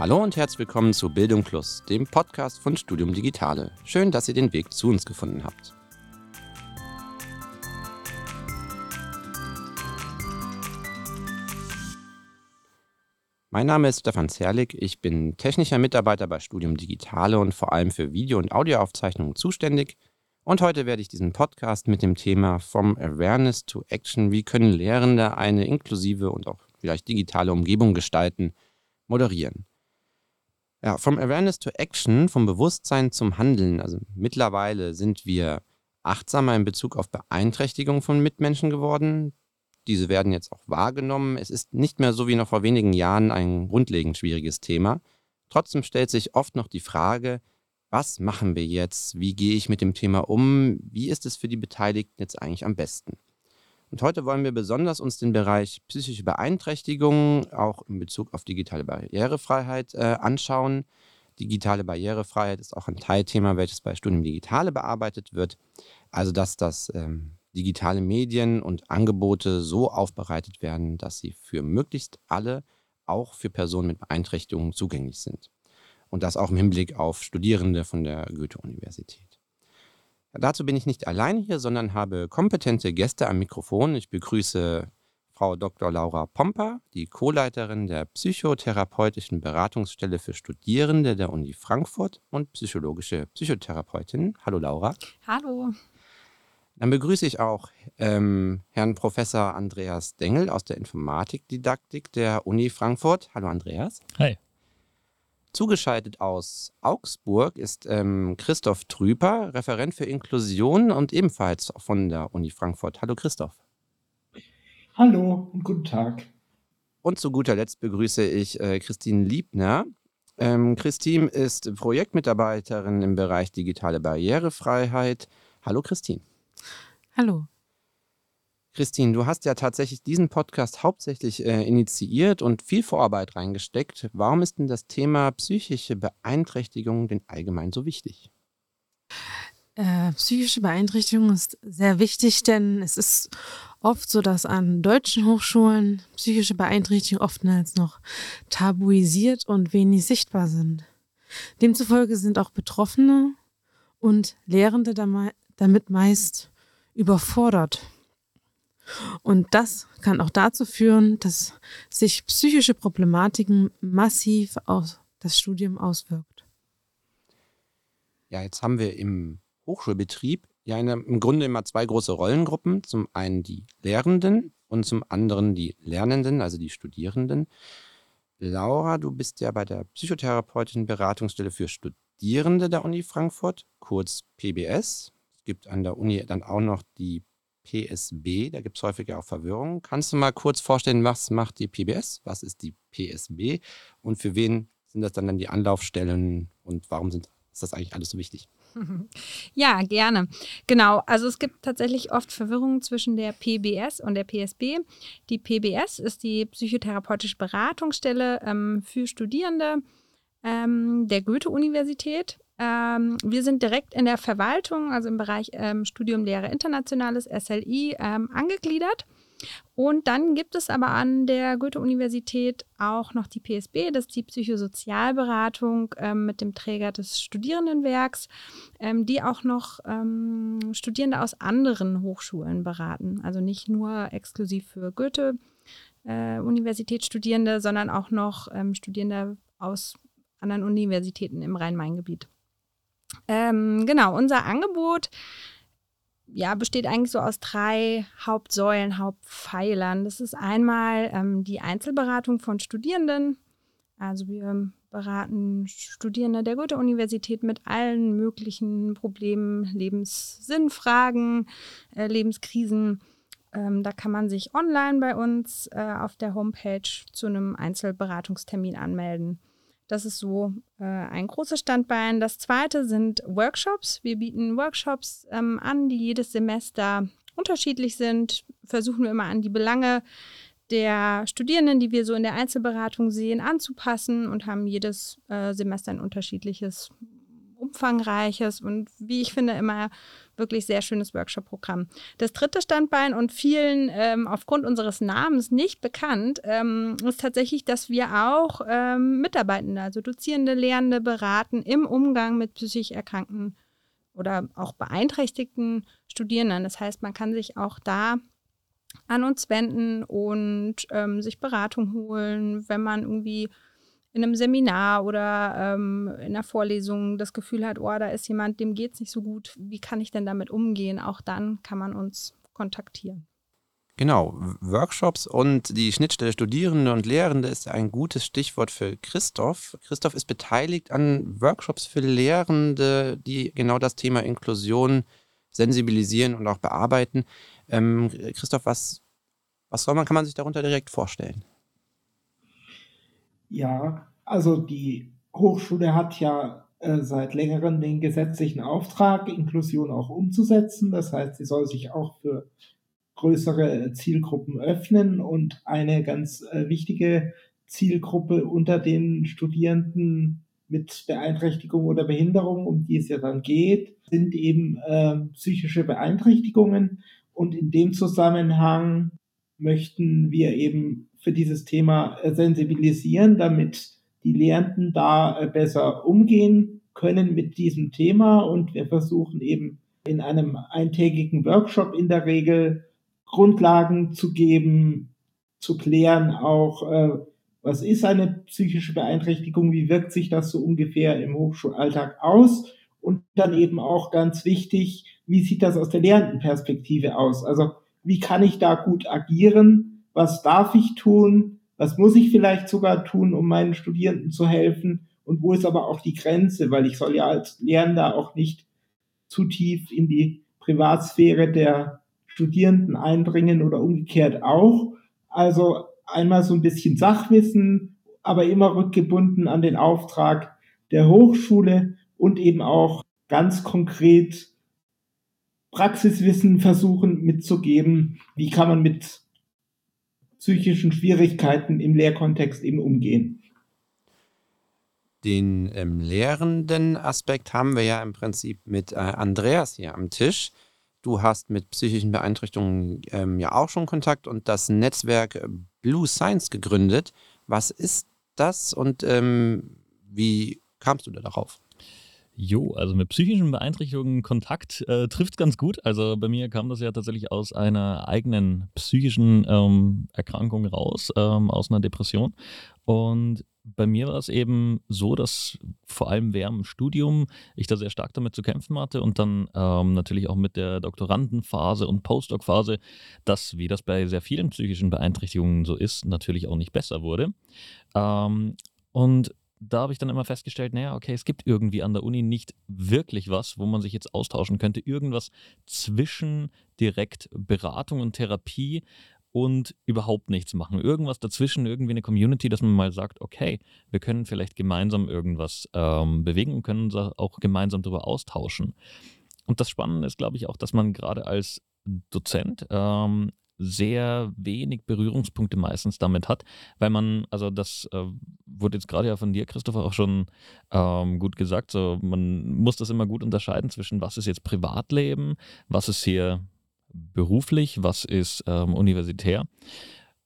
Hallo und herzlich willkommen zu Bildung Plus, dem Podcast von Studium Digitale. Schön, dass ihr den Weg zu uns gefunden habt. Mein Name ist Stefan Zerlik, ich bin technischer Mitarbeiter bei Studium Digitale und vor allem für Video- und Audioaufzeichnungen zuständig. Und heute werde ich diesen Podcast mit dem Thema From Awareness to Action, wie können Lehrende eine inklusive und auch vielleicht digitale Umgebung gestalten, moderieren. Ja, From Awareness to Action, vom Bewusstsein zum Handeln. Also mittlerweile sind wir achtsamer in Bezug auf Beeinträchtigung von Mitmenschen geworden. Diese werden jetzt auch wahrgenommen. Es ist nicht mehr so wie noch vor wenigen Jahren ein grundlegend schwieriges Thema. Trotzdem stellt sich oft noch die Frage, was machen wir jetzt? Wie gehe ich mit dem Thema um? Wie ist es für die Beteiligten jetzt eigentlich am besten? Und heute wollen wir besonders uns den Bereich psychische Beeinträchtigungen auch in Bezug auf digitale Barrierefreiheit äh, anschauen. Digitale Barrierefreiheit ist auch ein Teilthema, welches bei Studium Digitale bearbeitet wird. Also, dass das ähm, digitale Medien und Angebote so aufbereitet werden, dass sie für möglichst alle, auch für Personen mit Beeinträchtigungen, zugänglich sind. Und das auch im Hinblick auf Studierende von der Goethe-Universität. Dazu bin ich nicht allein hier, sondern habe kompetente Gäste am Mikrofon. Ich begrüße Frau Dr. Laura Pomper, die Co-Leiterin der psychotherapeutischen Beratungsstelle für Studierende der Uni Frankfurt und psychologische Psychotherapeutin. Hallo Laura. Hallo. Dann begrüße ich auch ähm, Herrn Professor Andreas Dengel aus der Informatikdidaktik der Uni Frankfurt. Hallo Andreas. Hi. Zugeschaltet aus Augsburg ist ähm, Christoph Trüper, Referent für Inklusion und ebenfalls von der Uni Frankfurt. Hallo Christoph. Hallo und guten Tag. Und zu guter Letzt begrüße ich äh, Christine Liebner. Ähm, Christine ist Projektmitarbeiterin im Bereich digitale Barrierefreiheit. Hallo Christine. Hallo. Christine, du hast ja tatsächlich diesen Podcast hauptsächlich äh, initiiert und viel Vorarbeit reingesteckt. Warum ist denn das Thema psychische Beeinträchtigung denn allgemein so wichtig? Äh, psychische Beeinträchtigung ist sehr wichtig, denn es ist oft so, dass an deutschen Hochschulen psychische Beeinträchtigungen oftmals noch tabuisiert und wenig sichtbar sind. Demzufolge sind auch Betroffene und Lehrende damit meist überfordert. Und das kann auch dazu führen, dass sich psychische Problematiken massiv auf das Studium auswirkt. Ja, jetzt haben wir im Hochschulbetrieb ja eine, im Grunde immer zwei große Rollengruppen. Zum einen die Lehrenden und zum anderen die Lernenden, also die Studierenden. Laura, du bist ja bei der Psychotherapeutin Beratungsstelle für Studierende der Uni Frankfurt, kurz PBS. Es gibt an der Uni dann auch noch die PSB. Da gibt es häufig auch Verwirrung. Kannst du mal kurz vorstellen, was macht die PBS? Was ist die PSB? Und für wen sind das dann, dann die Anlaufstellen und warum sind, ist das eigentlich alles so wichtig? Ja, gerne. Genau. Also es gibt tatsächlich oft Verwirrung zwischen der PBS und der PSB. Die PBS ist die psychotherapeutische Beratungsstelle ähm, für Studierende ähm, der Goethe-Universität ähm, wir sind direkt in der Verwaltung, also im Bereich ähm, Studium Lehre Internationales, SLI, ähm, angegliedert. Und dann gibt es aber an der Goethe-Universität auch noch die PSB, das ist die Psychosozialberatung ähm, mit dem Träger des Studierendenwerks, ähm, die auch noch ähm, Studierende aus anderen Hochschulen beraten. Also nicht nur exklusiv für Goethe-Universitätsstudierende, äh, sondern auch noch ähm, Studierende aus anderen Universitäten im Rhein-Main-Gebiet. Ähm, genau, unser Angebot ja, besteht eigentlich so aus drei Hauptsäulen, Hauptpfeilern. Das ist einmal ähm, die Einzelberatung von Studierenden. Also wir beraten Studierende der Goethe-Universität mit allen möglichen Problemen, Lebenssinnfragen, äh, Lebenskrisen. Ähm, da kann man sich online bei uns äh, auf der Homepage zu einem Einzelberatungstermin anmelden. Das ist so äh, ein großes Standbein. Das zweite sind Workshops. Wir bieten Workshops ähm, an, die jedes Semester unterschiedlich sind. Versuchen wir immer an die Belange der Studierenden, die wir so in der Einzelberatung sehen, anzupassen und haben jedes äh, Semester ein unterschiedliches umfangreiches und wie ich finde immer wirklich sehr schönes Workshop-Programm. Das dritte Standbein und vielen ähm, aufgrund unseres Namens nicht bekannt, ähm, ist tatsächlich, dass wir auch ähm, Mitarbeitende, also Dozierende, Lehrende beraten im Umgang mit psychisch erkrankten oder auch beeinträchtigten Studierenden. Das heißt, man kann sich auch da an uns wenden und ähm, sich Beratung holen, wenn man irgendwie in einem Seminar oder ähm, in einer Vorlesung das Gefühl hat, oh, da ist jemand, dem geht es nicht so gut, wie kann ich denn damit umgehen? Auch dann kann man uns kontaktieren. Genau, Workshops und die Schnittstelle Studierende und Lehrende ist ein gutes Stichwort für Christoph. Christoph ist beteiligt an Workshops für Lehrende, die genau das Thema Inklusion sensibilisieren und auch bearbeiten. Ähm, Christoph, was, was soll man, kann man sich darunter direkt vorstellen? Ja, also die Hochschule hat ja äh, seit längerem den gesetzlichen Auftrag, Inklusion auch umzusetzen. Das heißt, sie soll sich auch für größere Zielgruppen öffnen und eine ganz äh, wichtige Zielgruppe unter den Studierenden mit Beeinträchtigung oder Behinderung, um die es ja dann geht, sind eben äh, psychische Beeinträchtigungen. Und in dem Zusammenhang möchten wir eben für dieses Thema äh, sensibilisieren, damit die Lehrenden da äh, besser umgehen können mit diesem Thema. Und wir versuchen eben in einem eintägigen Workshop in der Regel Grundlagen zu geben, zu klären auch, äh, was ist eine psychische Beeinträchtigung, wie wirkt sich das so ungefähr im Hochschulalltag aus und dann eben auch ganz wichtig, wie sieht das aus der Lehrendenperspektive aus? Also wie kann ich da gut agieren? Was darf ich tun? Was muss ich vielleicht sogar tun, um meinen Studierenden zu helfen? Und wo ist aber auch die Grenze? Weil ich soll ja als Lehrender auch nicht zu tief in die Privatsphäre der Studierenden eindringen oder umgekehrt auch. Also einmal so ein bisschen Sachwissen, aber immer rückgebunden an den Auftrag der Hochschule und eben auch ganz konkret Praxiswissen versuchen mitzugeben, wie kann man mit psychischen Schwierigkeiten im Lehrkontext eben umgehen. Den ähm, lehrenden Aspekt haben wir ja im Prinzip mit äh, Andreas hier am Tisch. Du hast mit psychischen Beeinträchtigungen ähm, ja auch schon Kontakt und das Netzwerk Blue Science gegründet. Was ist das und ähm, wie kamst du da darauf? Jo, also mit psychischen Beeinträchtigungen Kontakt äh, trifft ganz gut. Also bei mir kam das ja tatsächlich aus einer eigenen psychischen ähm, Erkrankung raus, ähm, aus einer Depression. Und bei mir war es eben so, dass vor allem während dem Studium ich da sehr stark damit zu kämpfen hatte und dann ähm, natürlich auch mit der Doktorandenphase und Postdoc-Phase, dass, wie das bei sehr vielen psychischen Beeinträchtigungen so ist, natürlich auch nicht besser wurde. Ähm, und da habe ich dann immer festgestellt, naja, okay, es gibt irgendwie an der Uni nicht wirklich was, wo man sich jetzt austauschen könnte. Irgendwas zwischen direkt Beratung und Therapie und überhaupt nichts machen. Irgendwas dazwischen, irgendwie eine Community, dass man mal sagt, okay, wir können vielleicht gemeinsam irgendwas ähm, bewegen und können uns auch gemeinsam darüber austauschen. Und das Spannende ist, glaube ich, auch, dass man gerade als Dozent ähm, sehr wenig Berührungspunkte meistens damit hat, weil man, also das äh, wurde jetzt gerade ja von dir, Christopher, auch schon ähm, gut gesagt, so man muss das immer gut unterscheiden zwischen was ist jetzt Privatleben, was ist hier beruflich, was ist ähm, universitär.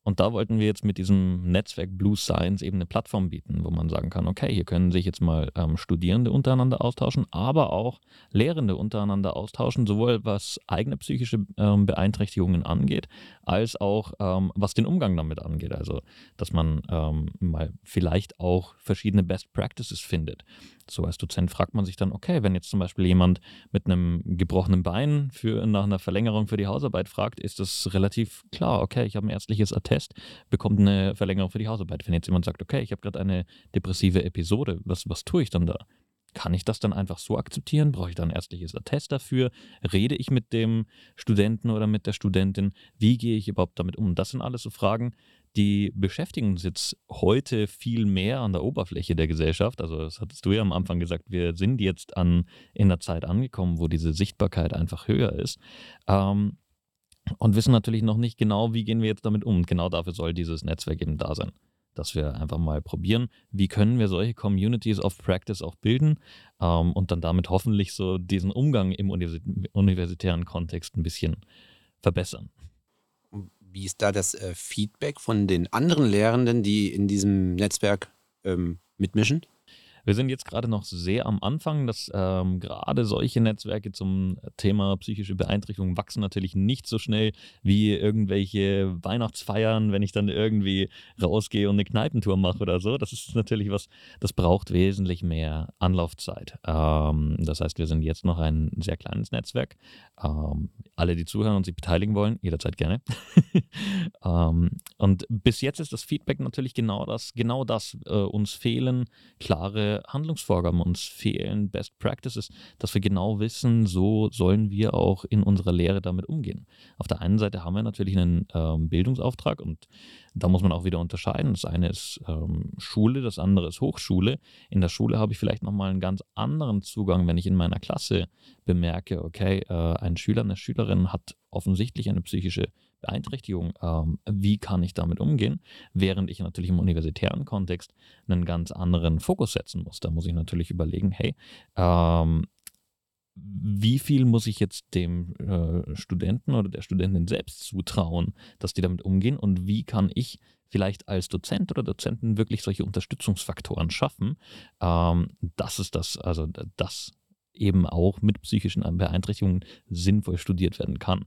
Und da wollten wir jetzt mit diesem Netzwerk Blue Science eben eine Plattform bieten, wo man sagen kann, okay, hier können sich jetzt mal ähm, Studierende untereinander austauschen, aber auch Lehrende untereinander austauschen, sowohl was eigene psychische ähm, Beeinträchtigungen angeht, als auch ähm, was den Umgang damit angeht. Also, dass man ähm, mal vielleicht auch verschiedene Best Practices findet. So als Dozent fragt man sich dann, okay, wenn jetzt zum Beispiel jemand mit einem gebrochenen Bein für, nach einer Verlängerung für die Hausarbeit fragt, ist das relativ klar, okay, ich habe ein ärztliches Attest, bekommt eine Verlängerung für die Hausarbeit. Wenn jetzt jemand sagt, okay, ich habe gerade eine depressive Episode, was, was tue ich dann da? Kann ich das dann einfach so akzeptieren? Brauche ich da ein ärztliches Attest dafür? Rede ich mit dem Studenten oder mit der Studentin? Wie gehe ich überhaupt damit um? Das sind alles so Fragen, die beschäftigen uns jetzt heute viel mehr an der Oberfläche der Gesellschaft. Also, das hattest du ja am Anfang gesagt, wir sind jetzt an, in der Zeit angekommen, wo diese Sichtbarkeit einfach höher ist. Ähm, und wissen natürlich noch nicht genau, wie gehen wir jetzt damit um. Genau dafür soll dieses Netzwerk eben da sein. dass wir einfach mal probieren, wie können wir solche Communities of Practice auch bilden ähm, und dann damit hoffentlich so diesen Umgang im universitären Kontext ein bisschen verbessern. Wie ist da das äh, Feedback von den anderen Lehrenden, die in diesem Netzwerk ähm, mitmischen? Wir sind jetzt gerade noch sehr am Anfang, dass ähm, gerade solche Netzwerke zum Thema psychische Beeinträchtigung wachsen natürlich nicht so schnell wie irgendwelche Weihnachtsfeiern, wenn ich dann irgendwie rausgehe und eine Kneipentour mache oder so. Das ist natürlich was, das braucht wesentlich mehr Anlaufzeit. Ähm, das heißt, wir sind jetzt noch ein sehr kleines Netzwerk. Ähm, alle, die zuhören und sich beteiligen wollen, jederzeit gerne. ähm, und bis jetzt ist das Feedback natürlich genau das, genau das. Äh, uns fehlen klare Handlungsvorgaben, uns fehlen Best Practices, dass wir genau wissen, so sollen wir auch in unserer Lehre damit umgehen. Auf der einen Seite haben wir natürlich einen ähm, Bildungsauftrag und da muss man auch wieder unterscheiden. Das eine ist ähm, Schule, das andere ist Hochschule. In der Schule habe ich vielleicht nochmal einen ganz anderen Zugang, wenn ich in meiner Klasse bemerke, okay, äh, ein Schüler, eine Schülerin hat offensichtlich eine psychische Beeinträchtigung, ähm, wie kann ich damit umgehen, während ich natürlich im universitären Kontext einen ganz anderen Fokus setzen muss. Da muss ich natürlich überlegen, hey, ähm, wie viel muss ich jetzt dem äh, Studenten oder der Studentin selbst zutrauen, dass die damit umgehen und wie kann ich vielleicht als Dozent oder Dozentin wirklich solche Unterstützungsfaktoren schaffen? Ähm, das ist das, also das eben auch mit psychischen Beeinträchtigungen sinnvoll studiert werden kann.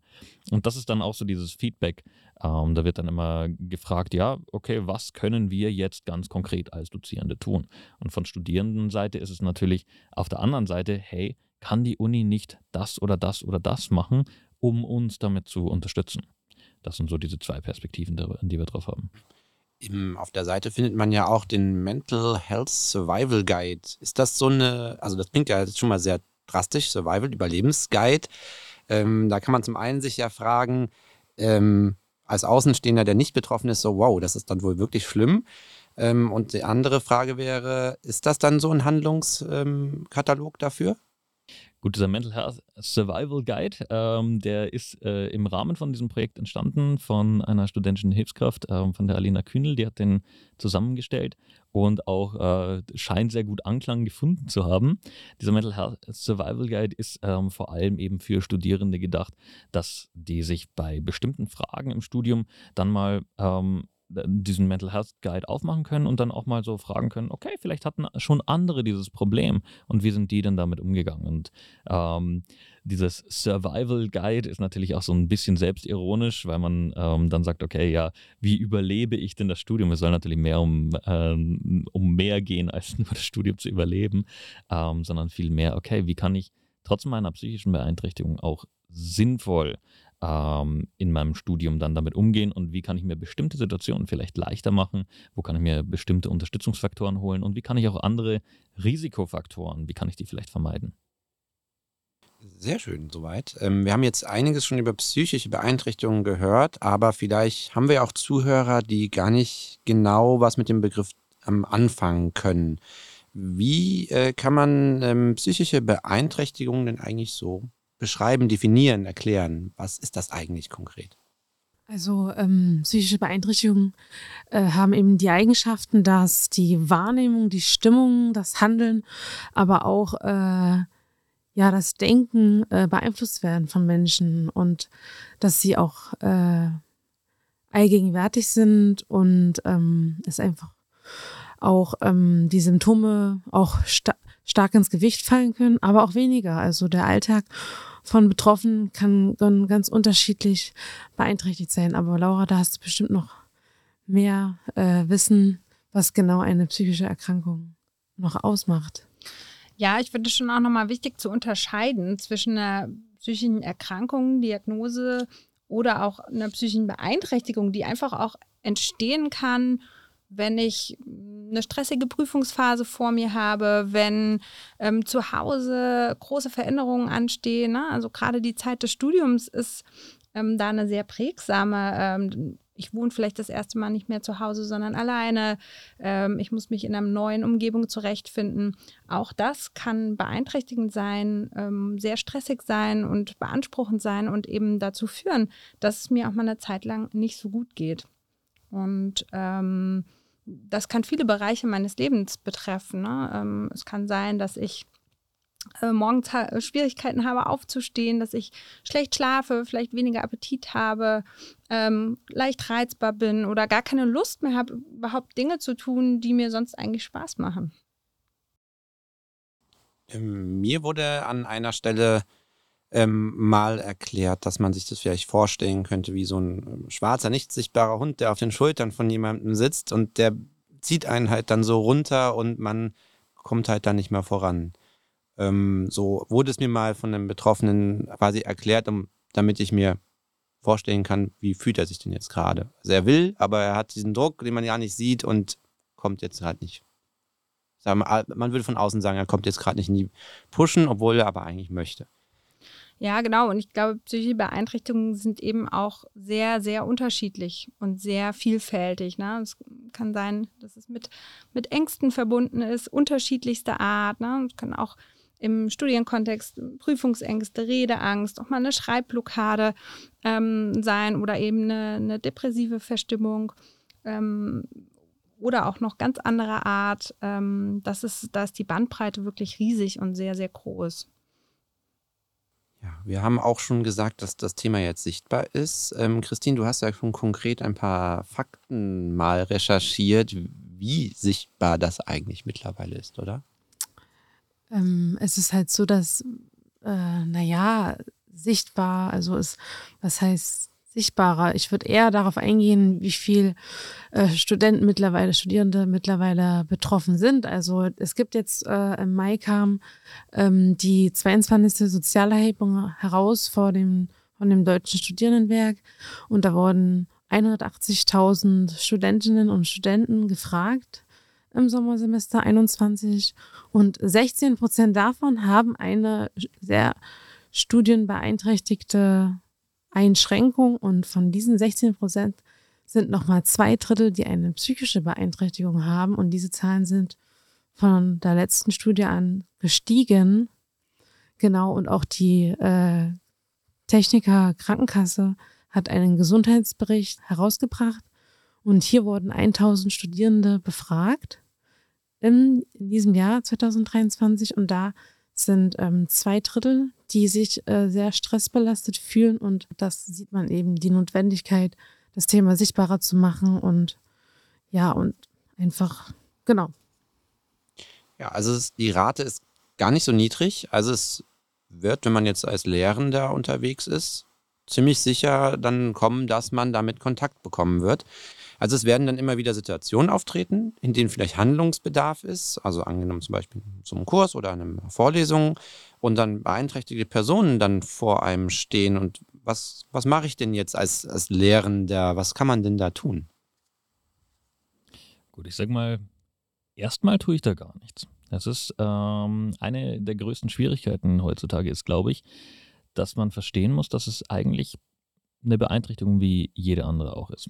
Und das ist dann auch so dieses Feedback. Ähm, da wird dann immer gefragt, ja, okay, was können wir jetzt ganz konkret als Dozierende tun? Und von Studierendenseite ist es natürlich auf der anderen Seite, hey, kann die Uni nicht das oder das oder das machen, um uns damit zu unterstützen? Das sind so diese zwei Perspektiven, die wir drauf haben. Im, auf der Seite findet man ja auch den Mental Health Survival Guide. Ist das so eine, also das klingt ja jetzt schon mal sehr drastisch, Survival, Überlebensguide. Ähm, da kann man zum einen sich ja fragen, ähm, als Außenstehender, der nicht betroffen ist, so wow, das ist dann wohl wirklich schlimm. Ähm, und die andere Frage wäre, ist das dann so ein Handlungskatalog ähm, dafür? Gut, dieser Mental Health Survival Guide, ähm, der ist äh, im Rahmen von diesem Projekt entstanden von einer studentischen Hilfskraft, ähm, von der Alina Kühnel, die hat den zusammengestellt und auch äh, scheint sehr gut Anklang gefunden zu haben. Dieser Mental Health Survival Guide ist ähm, vor allem eben für Studierende gedacht, dass die sich bei bestimmten Fragen im Studium dann mal ähm, diesen Mental Health Guide aufmachen können und dann auch mal so fragen können, okay, vielleicht hatten schon andere dieses Problem und wie sind die denn damit umgegangen? Und ähm, dieses Survival Guide ist natürlich auch so ein bisschen selbstironisch, weil man ähm, dann sagt, okay, ja, wie überlebe ich denn das Studium? Es soll natürlich mehr um, ähm, um mehr gehen, als nur das Studium zu überleben, ähm, sondern viel mehr, okay, wie kann ich trotz meiner psychischen Beeinträchtigung auch sinnvoll ähm, in meinem Studium dann damit umgehen und wie kann ich mir bestimmte Situationen vielleicht leichter machen, wo kann ich mir bestimmte Unterstützungsfaktoren holen und wie kann ich auch andere Risikofaktoren, wie kann ich die vielleicht vermeiden. Sehr schön, soweit. Ähm, wir haben jetzt einiges schon über psychische Beeinträchtigungen gehört, aber vielleicht haben wir auch Zuhörer, die gar nicht genau was mit dem Begriff am anfangen können. Wie äh, kann man ähm, psychische Beeinträchtigungen denn eigentlich so beschreiben, definieren, erklären? Was ist das eigentlich konkret? Also ähm, psychische Beeinträchtigungen äh, haben eben die Eigenschaften, dass die Wahrnehmung, die Stimmung, das Handeln, aber auch äh, ja das Denken äh, beeinflusst werden von Menschen und dass sie auch äh, allgegenwärtig sind und ähm, es einfach auch ähm, die Symptome auch sta stark ins Gewicht fallen können, aber auch weniger. Also der Alltag von Betroffenen kann dann ganz unterschiedlich beeinträchtigt sein. Aber Laura, da hast du bestimmt noch mehr äh, Wissen, was genau eine psychische Erkrankung noch ausmacht. Ja, ich finde es schon auch nochmal wichtig zu unterscheiden zwischen einer psychischen Erkrankung, Diagnose oder auch einer psychischen Beeinträchtigung, die einfach auch entstehen kann wenn ich eine stressige Prüfungsphase vor mir habe, wenn ähm, zu Hause große Veränderungen anstehen. Ne? Also gerade die Zeit des Studiums ist ähm, da eine sehr prägsame. Ähm, ich wohne vielleicht das erste Mal nicht mehr zu Hause, sondern alleine. Ähm, ich muss mich in einer neuen Umgebung zurechtfinden. Auch das kann beeinträchtigend sein, ähm, sehr stressig sein und beanspruchend sein und eben dazu führen, dass es mir auch mal eine Zeit lang nicht so gut geht. Und ähm, das kann viele Bereiche meines Lebens betreffen. Ne? Ähm, es kann sein, dass ich äh, morgens ha Schwierigkeiten habe aufzustehen, dass ich schlecht schlafe, vielleicht weniger Appetit habe, ähm, leicht reizbar bin oder gar keine Lust mehr habe, überhaupt Dinge zu tun, die mir sonst eigentlich Spaß machen. Ähm, mir wurde an einer Stelle ähm, mal erklärt, dass man sich das vielleicht vorstellen könnte, wie so ein ähm, schwarzer, nicht sichtbarer Hund, der auf den Schultern von jemandem sitzt und der zieht einen halt dann so runter und man kommt halt dann nicht mehr voran. Ähm, so wurde es mir mal von einem Betroffenen quasi erklärt, um, damit ich mir vorstellen kann, wie fühlt er sich denn jetzt gerade. Also er will, aber er hat diesen Druck, den man ja nicht sieht und kommt jetzt halt nicht. Man würde von außen sagen, er kommt jetzt gerade nicht in die Pushen, obwohl er aber eigentlich möchte. Ja, genau. Und ich glaube, psychische Beeinträchtigungen sind eben auch sehr, sehr unterschiedlich und sehr vielfältig. Ne? Es kann sein, dass es mit, mit Ängsten verbunden ist, unterschiedlichster Art. Ne? Es kann auch im Studienkontext Prüfungsängste, Redeangst, auch mal eine Schreibblockade ähm, sein oder eben eine, eine depressive Verstimmung ähm, oder auch noch ganz andere Art. Ähm, das ist, da ist die Bandbreite wirklich riesig und sehr, sehr groß. Ja, wir haben auch schon gesagt, dass das Thema jetzt sichtbar ist. Ähm, Christine, du hast ja schon konkret ein paar Fakten mal recherchiert, wie sichtbar das eigentlich mittlerweile ist, oder? Ähm, es ist halt so, dass, äh, naja, sichtbar, also ist, was heißt sichtbarer? Ich würde eher darauf eingehen, wie viel äh, Studenten mittlerweile, Studierende mittlerweile betroffen sind. Also es gibt jetzt äh, im Mai kam ähm, die 22. Sozialerhebung heraus vor dem, von dem Deutschen Studierendenwerk und da wurden 180.000 Studentinnen und Studenten gefragt im Sommersemester 21 und 16 Prozent davon haben eine sehr studienbeeinträchtigte Einschränkung und von diesen 16 Prozent sind nochmal zwei Drittel, die eine psychische Beeinträchtigung haben. Und diese Zahlen sind von der letzten Studie an gestiegen. Genau, und auch die äh, Techniker Krankenkasse hat einen Gesundheitsbericht herausgebracht. Und hier wurden 1000 Studierende befragt in, in diesem Jahr 2023 und da sind ähm, zwei Drittel, die sich äh, sehr stressbelastet fühlen und das sieht man eben die Notwendigkeit, das Thema sichtbarer zu machen und ja und einfach genau. Ja, also es, die Rate ist gar nicht so niedrig. Also es wird, wenn man jetzt als Lehrender unterwegs ist, ziemlich sicher dann kommen, dass man damit Kontakt bekommen wird. Also es werden dann immer wieder Situationen auftreten, in denen vielleicht Handlungsbedarf ist, also angenommen zum Beispiel zum Kurs oder einer Vorlesung und dann beeinträchtigte Personen dann vor einem stehen und was, was mache ich denn jetzt als, als Lehrender, was kann man denn da tun? Gut, ich sag mal, erstmal tue ich da gar nichts. Das ist ähm, eine der größten Schwierigkeiten heutzutage ist, glaube ich, dass man verstehen muss, dass es eigentlich eine Beeinträchtigung wie jede andere auch ist.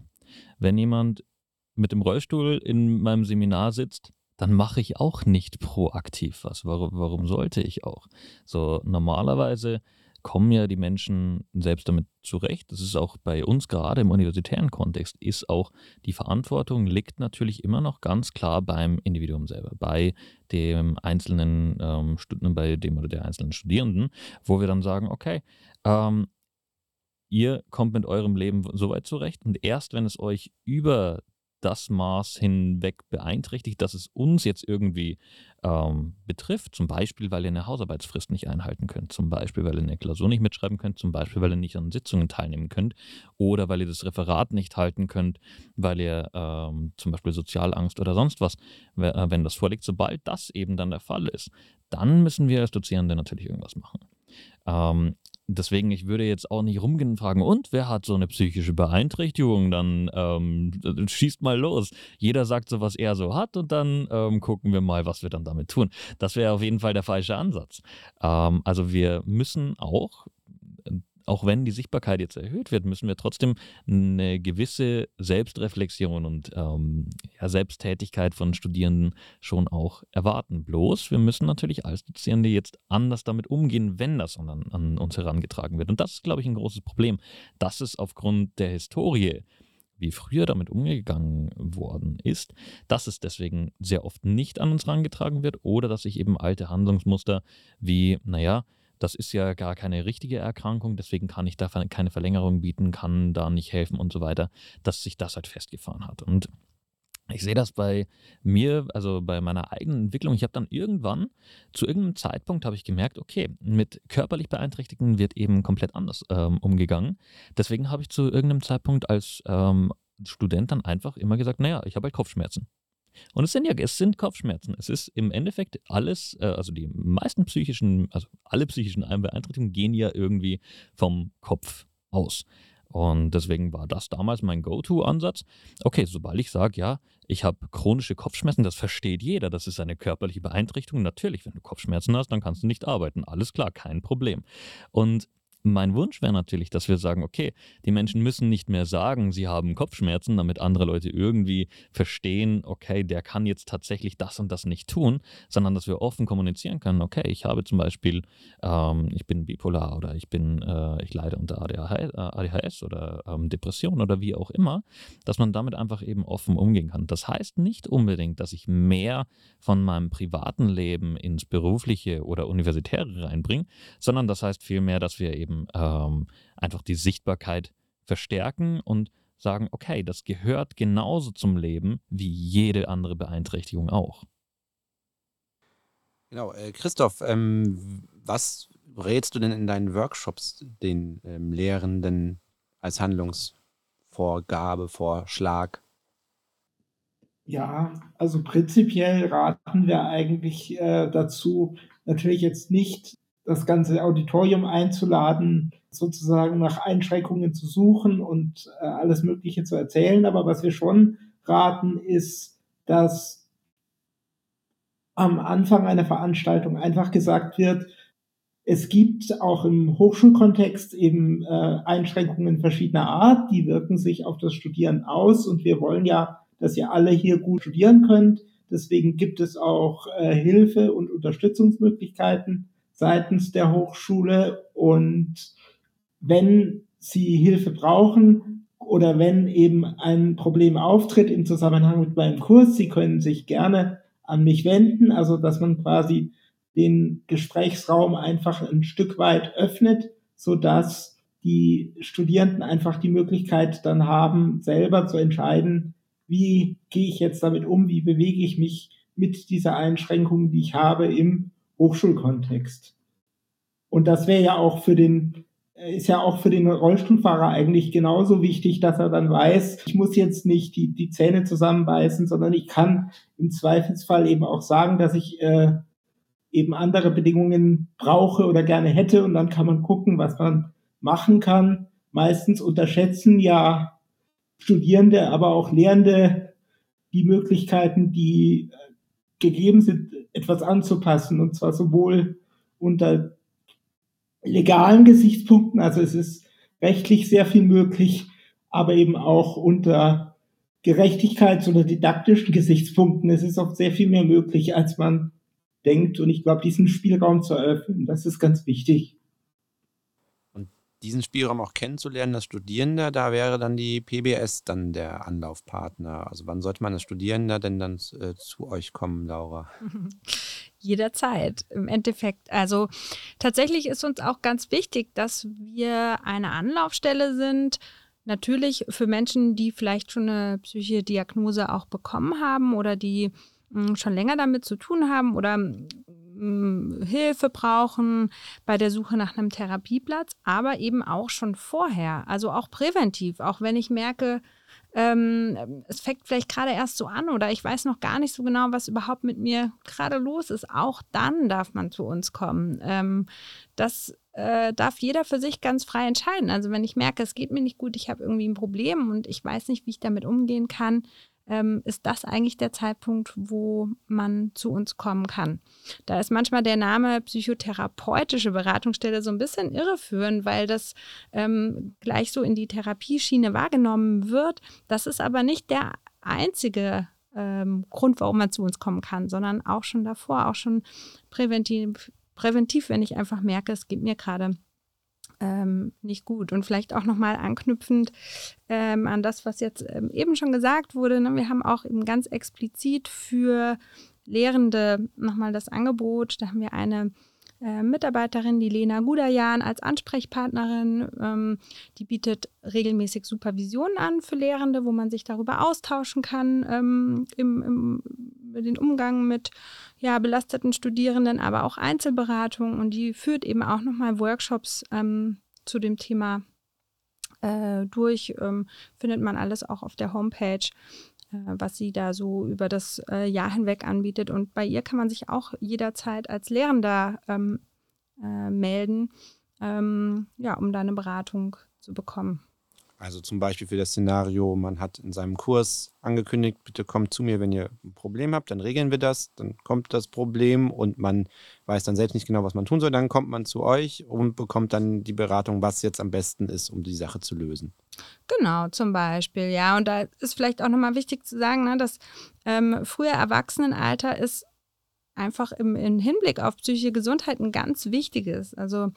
Wenn jemand mit dem Rollstuhl in meinem Seminar sitzt, dann mache ich auch nicht proaktiv was. Warum, warum sollte ich auch? So normalerweise kommen ja die Menschen selbst damit zurecht. Das ist auch bei uns gerade im universitären Kontext, ist auch die Verantwortung liegt natürlich immer noch ganz klar beim Individuum selber, bei dem einzelnen ähm, bei dem oder der einzelnen Studierenden, wo wir dann sagen, okay, ähm, ihr kommt mit eurem Leben so weit zurecht und erst wenn es euch über das Maß hinweg beeinträchtigt, dass es uns jetzt irgendwie ähm, betrifft, zum Beispiel, weil ihr eine Hausarbeitsfrist nicht einhalten könnt, zum Beispiel, weil ihr eine Klausur nicht mitschreiben könnt, zum Beispiel, weil ihr nicht an Sitzungen teilnehmen könnt oder weil ihr das Referat nicht halten könnt, weil ihr ähm, zum Beispiel Sozialangst oder sonst was, äh, wenn das vorliegt, sobald das eben dann der Fall ist, dann müssen wir als Dozierende natürlich irgendwas machen. Ähm, deswegen, ich würde jetzt auch nicht rumgehen und fragen, und wer hat so eine psychische Beeinträchtigung? Dann ähm, schießt mal los. Jeder sagt so, was er so hat und dann ähm, gucken wir mal, was wir dann damit tun. Das wäre auf jeden Fall der falsche Ansatz. Ähm, also wir müssen auch auch wenn die Sichtbarkeit jetzt erhöht wird, müssen wir trotzdem eine gewisse Selbstreflexion und ähm, ja, Selbsttätigkeit von Studierenden schon auch erwarten. Bloß, wir müssen natürlich als Dozierende jetzt anders damit umgehen, wenn das an, an uns herangetragen wird. Und das ist, glaube ich, ein großes Problem, dass es aufgrund der Historie wie früher damit umgegangen worden ist, dass es deswegen sehr oft nicht an uns herangetragen wird oder dass sich eben alte Handlungsmuster wie, naja, das ist ja gar keine richtige Erkrankung, deswegen kann ich da keine Verlängerung bieten, kann da nicht helfen und so weiter, dass sich das halt festgefahren hat. Und ich sehe das bei mir, also bei meiner eigenen Entwicklung. Ich habe dann irgendwann, zu irgendeinem Zeitpunkt habe ich gemerkt, okay, mit körperlich Beeinträchtigten wird eben komplett anders ähm, umgegangen. Deswegen habe ich zu irgendeinem Zeitpunkt als ähm, Student dann einfach immer gesagt, naja, ich habe halt Kopfschmerzen. Und es sind ja, es sind Kopfschmerzen. Es ist im Endeffekt alles, äh, also die meisten psychischen, also alle psychischen Beeinträchtigungen gehen ja irgendwie vom Kopf aus. Und deswegen war das damals mein Go-To-Ansatz. Okay, sobald ich sage, ja, ich habe chronische Kopfschmerzen, das versteht jeder, das ist eine körperliche Beeinträchtigung. Natürlich, wenn du Kopfschmerzen hast, dann kannst du nicht arbeiten. Alles klar, kein Problem. Und mein Wunsch wäre natürlich, dass wir sagen, okay, die Menschen müssen nicht mehr sagen, sie haben Kopfschmerzen, damit andere Leute irgendwie verstehen, okay, der kann jetzt tatsächlich das und das nicht tun, sondern dass wir offen kommunizieren können, okay, ich habe zum Beispiel, ähm, ich bin bipolar oder ich bin, äh, ich leide unter ADHS oder ähm, Depression oder wie auch immer, dass man damit einfach eben offen umgehen kann. Das heißt nicht unbedingt, dass ich mehr von meinem privaten Leben ins berufliche oder universitäre reinbringe, sondern das heißt vielmehr, dass wir eben ähm, einfach die Sichtbarkeit verstärken und sagen, okay, das gehört genauso zum Leben wie jede andere Beeinträchtigung auch. Genau, äh, Christoph, ähm, was rätst du denn in deinen Workshops den ähm, Lehrenden als Handlungsvorgabe, Vorschlag? Ja, also prinzipiell raten wir eigentlich äh, dazu, natürlich jetzt nicht das ganze Auditorium einzuladen, sozusagen nach Einschränkungen zu suchen und äh, alles Mögliche zu erzählen. Aber was wir schon raten, ist, dass am Anfang einer Veranstaltung einfach gesagt wird, es gibt auch im Hochschulkontext eben äh, Einschränkungen verschiedener Art, die wirken sich auf das Studieren aus und wir wollen ja, dass ihr alle hier gut studieren könnt. Deswegen gibt es auch äh, Hilfe und Unterstützungsmöglichkeiten seitens der Hochschule. Und wenn Sie Hilfe brauchen oder wenn eben ein Problem auftritt im Zusammenhang mit meinem Kurs, Sie können sich gerne an mich wenden, also dass man quasi den Gesprächsraum einfach ein Stück weit öffnet, so dass die Studierenden einfach die Möglichkeit dann haben, selber zu entscheiden, wie gehe ich jetzt damit um, wie bewege ich mich mit dieser Einschränkung, die ich habe im Hochschulkontext. Und das wäre ja auch für den, ist ja auch für den Rollstuhlfahrer eigentlich genauso wichtig, dass er dann weiß, ich muss jetzt nicht die, die Zähne zusammenbeißen, sondern ich kann im Zweifelsfall eben auch sagen, dass ich äh, eben andere Bedingungen brauche oder gerne hätte und dann kann man gucken, was man machen kann. Meistens unterschätzen ja Studierende, aber auch Lehrende die Möglichkeiten, die äh, gegeben sind, etwas anzupassen und zwar sowohl unter legalen Gesichtspunkten, also es ist rechtlich sehr viel möglich, aber eben auch unter Gerechtigkeits- oder didaktischen Gesichtspunkten. Es ist oft sehr viel mehr möglich, als man denkt. Und ich glaube, diesen Spielraum zu eröffnen, das ist ganz wichtig diesen Spielraum auch kennenzulernen, das Studierende, da wäre dann die PBS dann der Anlaufpartner. Also wann sollte man als Studierender denn dann äh, zu euch kommen, Laura? Jederzeit im Endeffekt. Also tatsächlich ist uns auch ganz wichtig, dass wir eine Anlaufstelle sind, Natürlich für Menschen, die vielleicht schon eine psychische Diagnose auch bekommen haben oder die hm, schon länger damit zu tun haben oder Hilfe brauchen bei der Suche nach einem Therapieplatz, aber eben auch schon vorher, also auch präventiv, auch wenn ich merke, ähm, es fängt vielleicht gerade erst so an oder ich weiß noch gar nicht so genau, was überhaupt mit mir gerade los ist. Auch dann darf man zu uns kommen. Ähm, das äh, darf jeder für sich ganz frei entscheiden. Also wenn ich merke, es geht mir nicht gut, ich habe irgendwie ein Problem und ich weiß nicht, wie ich damit umgehen kann, ähm, ist das eigentlich der Zeitpunkt, wo man zu uns kommen kann. Da ist manchmal der Name psychotherapeutische Beratungsstelle so ein bisschen irreführend, weil das ähm, gleich so in die Therapieschiene wahrgenommen wird. Das ist aber nicht der einzige ähm, Grund, warum man zu uns kommen kann, sondern auch schon davor, auch schon präventiv, präventiv wenn ich einfach merke, es geht mir gerade ähm, nicht gut. Und vielleicht auch nochmal anknüpfend ähm, an das, was jetzt ähm, eben schon gesagt wurde. Ne? Wir haben auch eben ganz explizit für Lehrende nochmal das Angebot. Da haben wir eine äh, Mitarbeiterin, die Lena Gudajan, als Ansprechpartnerin. Ähm, die bietet regelmäßig Supervisionen an für Lehrende, wo man sich darüber austauschen kann ähm, im, im den Umgang mit ja, belasteten Studierenden, aber auch Einzelberatung. Und die führt eben auch nochmal Workshops ähm, zu dem Thema äh, durch. Ähm, findet man alles auch auf der Homepage was sie da so über das äh, Jahr hinweg anbietet. Und bei ihr kann man sich auch jederzeit als Lehrender ähm, äh, melden, ähm, ja, um da eine Beratung zu bekommen. Also zum Beispiel für das Szenario, man hat in seinem Kurs angekündigt, bitte kommt zu mir, wenn ihr ein Problem habt, dann regeln wir das, dann kommt das Problem und man weiß dann selbst nicht genau, was man tun soll, dann kommt man zu euch und bekommt dann die Beratung, was jetzt am besten ist, um die Sache zu lösen. Genau, zum Beispiel, ja. Und da ist vielleicht auch nochmal wichtig zu sagen, ne, dass ähm, früher Erwachsenenalter ist einfach im, im Hinblick auf psychische Gesundheit ein ganz wichtiges. Also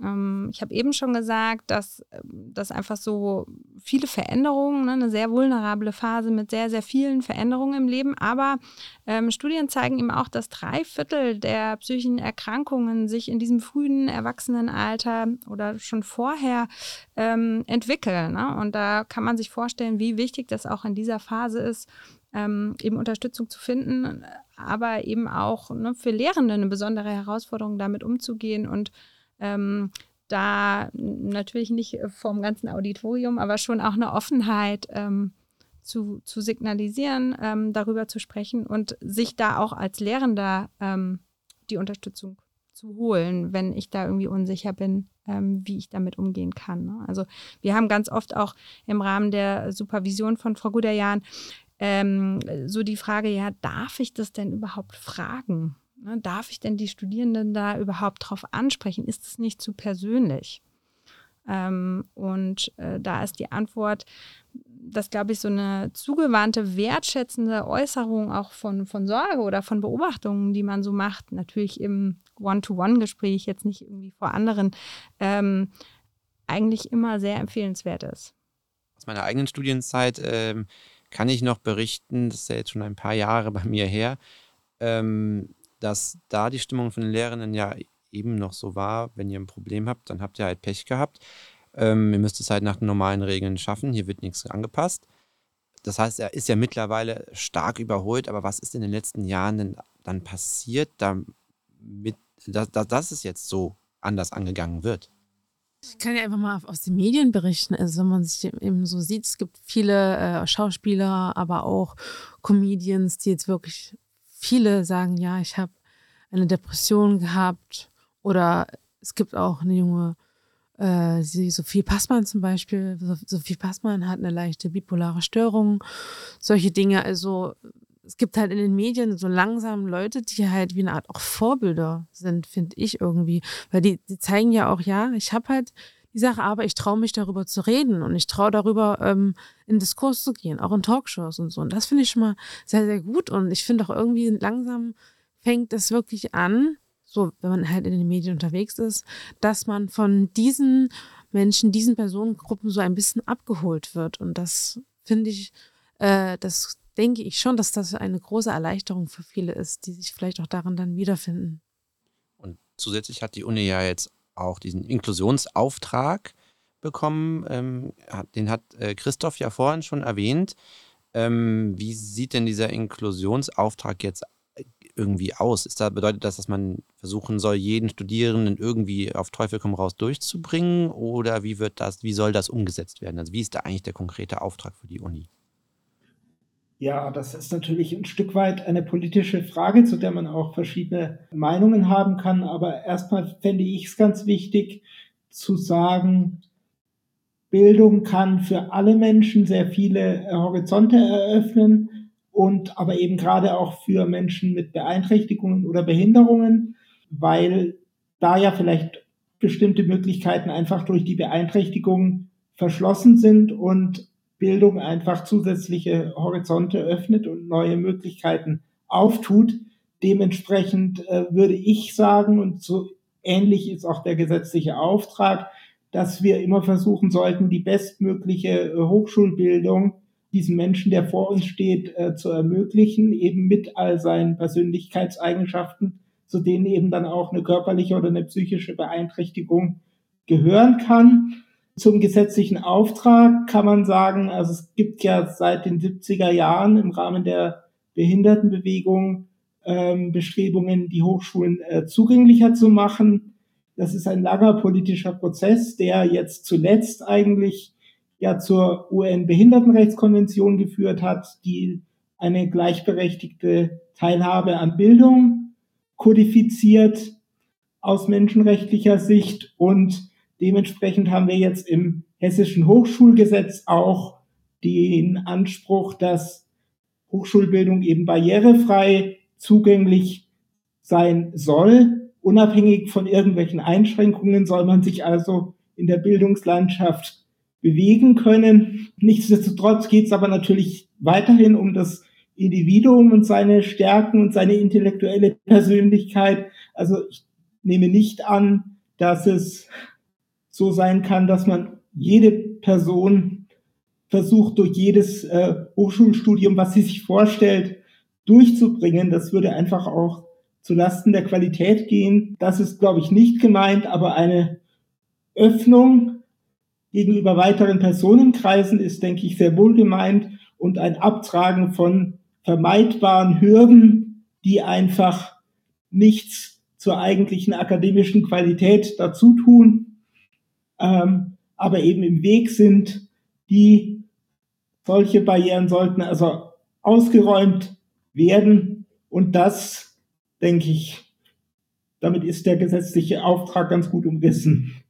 ähm, ich habe eben schon gesagt, dass das einfach so viele Veränderungen, ne, eine sehr vulnerable Phase mit sehr, sehr vielen Veränderungen im Leben. Aber ähm, Studien zeigen eben auch, dass drei Viertel der psychischen Erkrankungen sich in diesem frühen Erwachsenenalter oder schon vorher ähm, entwickeln. Ne? Und da kann man sich vorstellen, wie wichtig das auch in dieser Phase ist, ähm, eben Unterstützung zu finden, aber eben auch ne, für Lehrende eine besondere Herausforderung, damit umzugehen und ähm, da natürlich nicht vom ganzen Auditorium, aber schon auch eine Offenheit ähm, zu, zu signalisieren, ähm, darüber zu sprechen und sich da auch als Lehrender ähm, die Unterstützung zu holen, wenn ich da irgendwie unsicher bin, ähm, wie ich damit umgehen kann. Ne? Also wir haben ganz oft auch im Rahmen der Supervision von Frau Guderjan ähm, so die Frage, ja, darf ich das denn überhaupt fragen? Ne, darf ich denn die Studierenden da überhaupt drauf ansprechen? Ist es nicht zu persönlich? Ähm, und äh, da ist die Antwort, dass, glaube ich, so eine zugewandte, wertschätzende Äußerung auch von, von Sorge oder von Beobachtungen, die man so macht, natürlich im One-to-One-Gespräch, jetzt nicht irgendwie vor anderen, ähm, eigentlich immer sehr empfehlenswert ist. Aus meiner eigenen Studienzeit ähm, kann ich noch berichten, das ist ja jetzt schon ein paar Jahre bei mir her, ähm, dass da die Stimmung von den Lehrenden ja eben noch so war, wenn ihr ein Problem habt, dann habt ihr halt Pech gehabt. Ähm, ihr müsst es halt nach den normalen Regeln schaffen, hier wird nichts angepasst. Das heißt, er ist ja mittlerweile stark überholt, aber was ist in den letzten Jahren denn dann passiert, damit, dass, dass es jetzt so anders angegangen wird? Ich kann ja einfach mal aus den Medien berichten. Also, wenn man sich eben so sieht, es gibt viele äh, Schauspieler, aber auch Comedians, die jetzt wirklich viele sagen: Ja, ich habe eine Depression gehabt. Oder es gibt auch eine junge, äh, Sophie Passmann zum Beispiel. Sophie Passmann hat eine leichte bipolare Störung. Solche Dinge. Also, es gibt halt in den Medien so langsam Leute, die halt wie eine Art auch Vorbilder sind, finde ich irgendwie. Weil die, die zeigen ja auch, ja, ich habe halt die Sache, aber ich traue mich darüber zu reden und ich traue darüber ähm, in Diskurs zu gehen, auch in Talkshows und so. Und das finde ich schon mal sehr, sehr gut. Und ich finde auch irgendwie langsam fängt es wirklich an, so wenn man halt in den Medien unterwegs ist, dass man von diesen Menschen, diesen Personengruppen so ein bisschen abgeholt wird. Und das finde ich, äh, das denke ich schon, dass das eine große Erleichterung für viele ist, die sich vielleicht auch darin dann wiederfinden. Und zusätzlich hat die Uni ja jetzt auch diesen Inklusionsauftrag bekommen. Ähm, den hat äh, Christoph ja vorhin schon erwähnt. Ähm, wie sieht denn dieser Inklusionsauftrag jetzt äh, irgendwie aus? Ist da, bedeutet das, dass man versuchen soll, jeden Studierenden irgendwie auf Teufel komm raus durchzubringen? Oder wie wird das, wie soll das umgesetzt werden? Also wie ist da eigentlich der konkrete Auftrag für die Uni? Ja, das ist natürlich ein Stück weit eine politische Frage, zu der man auch verschiedene Meinungen haben kann. Aber erstmal fände ich es ganz wichtig zu sagen, Bildung kann für alle Menschen sehr viele Horizonte eröffnen und aber eben gerade auch für Menschen mit Beeinträchtigungen oder Behinderungen, weil da ja vielleicht bestimmte Möglichkeiten einfach durch die Beeinträchtigung verschlossen sind und Bildung einfach zusätzliche Horizonte öffnet und neue Möglichkeiten auftut. Dementsprechend äh, würde ich sagen, und so ähnlich ist auch der gesetzliche Auftrag, dass wir immer versuchen sollten, die bestmögliche äh, Hochschulbildung diesen Menschen, der vor uns steht, äh, zu ermöglichen, eben mit all seinen Persönlichkeitseigenschaften, zu denen eben dann auch eine körperliche oder eine psychische Beeinträchtigung gehören kann. Zum gesetzlichen Auftrag kann man sagen, also es gibt ja seit den 70er Jahren im Rahmen der Behindertenbewegung ähm, Bestrebungen, die Hochschulen äh, zugänglicher zu machen. Das ist ein langer politischer Prozess, der jetzt zuletzt eigentlich ja zur UN-Behindertenrechtskonvention geführt hat, die eine gleichberechtigte Teilhabe an Bildung kodifiziert aus menschenrechtlicher Sicht und Dementsprechend haben wir jetzt im hessischen Hochschulgesetz auch den Anspruch, dass Hochschulbildung eben barrierefrei zugänglich sein soll. Unabhängig von irgendwelchen Einschränkungen soll man sich also in der Bildungslandschaft bewegen können. Nichtsdestotrotz geht es aber natürlich weiterhin um das Individuum und seine Stärken und seine intellektuelle Persönlichkeit. Also ich nehme nicht an, dass es so sein kann, dass man jede Person versucht, durch jedes äh, Hochschulstudium, was sie sich vorstellt, durchzubringen. Das würde einfach auch zu Lasten der Qualität gehen. Das ist, glaube ich, nicht gemeint, aber eine Öffnung gegenüber weiteren Personenkreisen ist, denke ich, sehr wohl gemeint und ein Abtragen von vermeidbaren Hürden, die einfach nichts zur eigentlichen akademischen Qualität dazu tun ähm, aber eben im Weg sind, die solche Barrieren sollten also ausgeräumt werden. Und das, denke ich, damit ist der gesetzliche Auftrag ganz gut umrissen.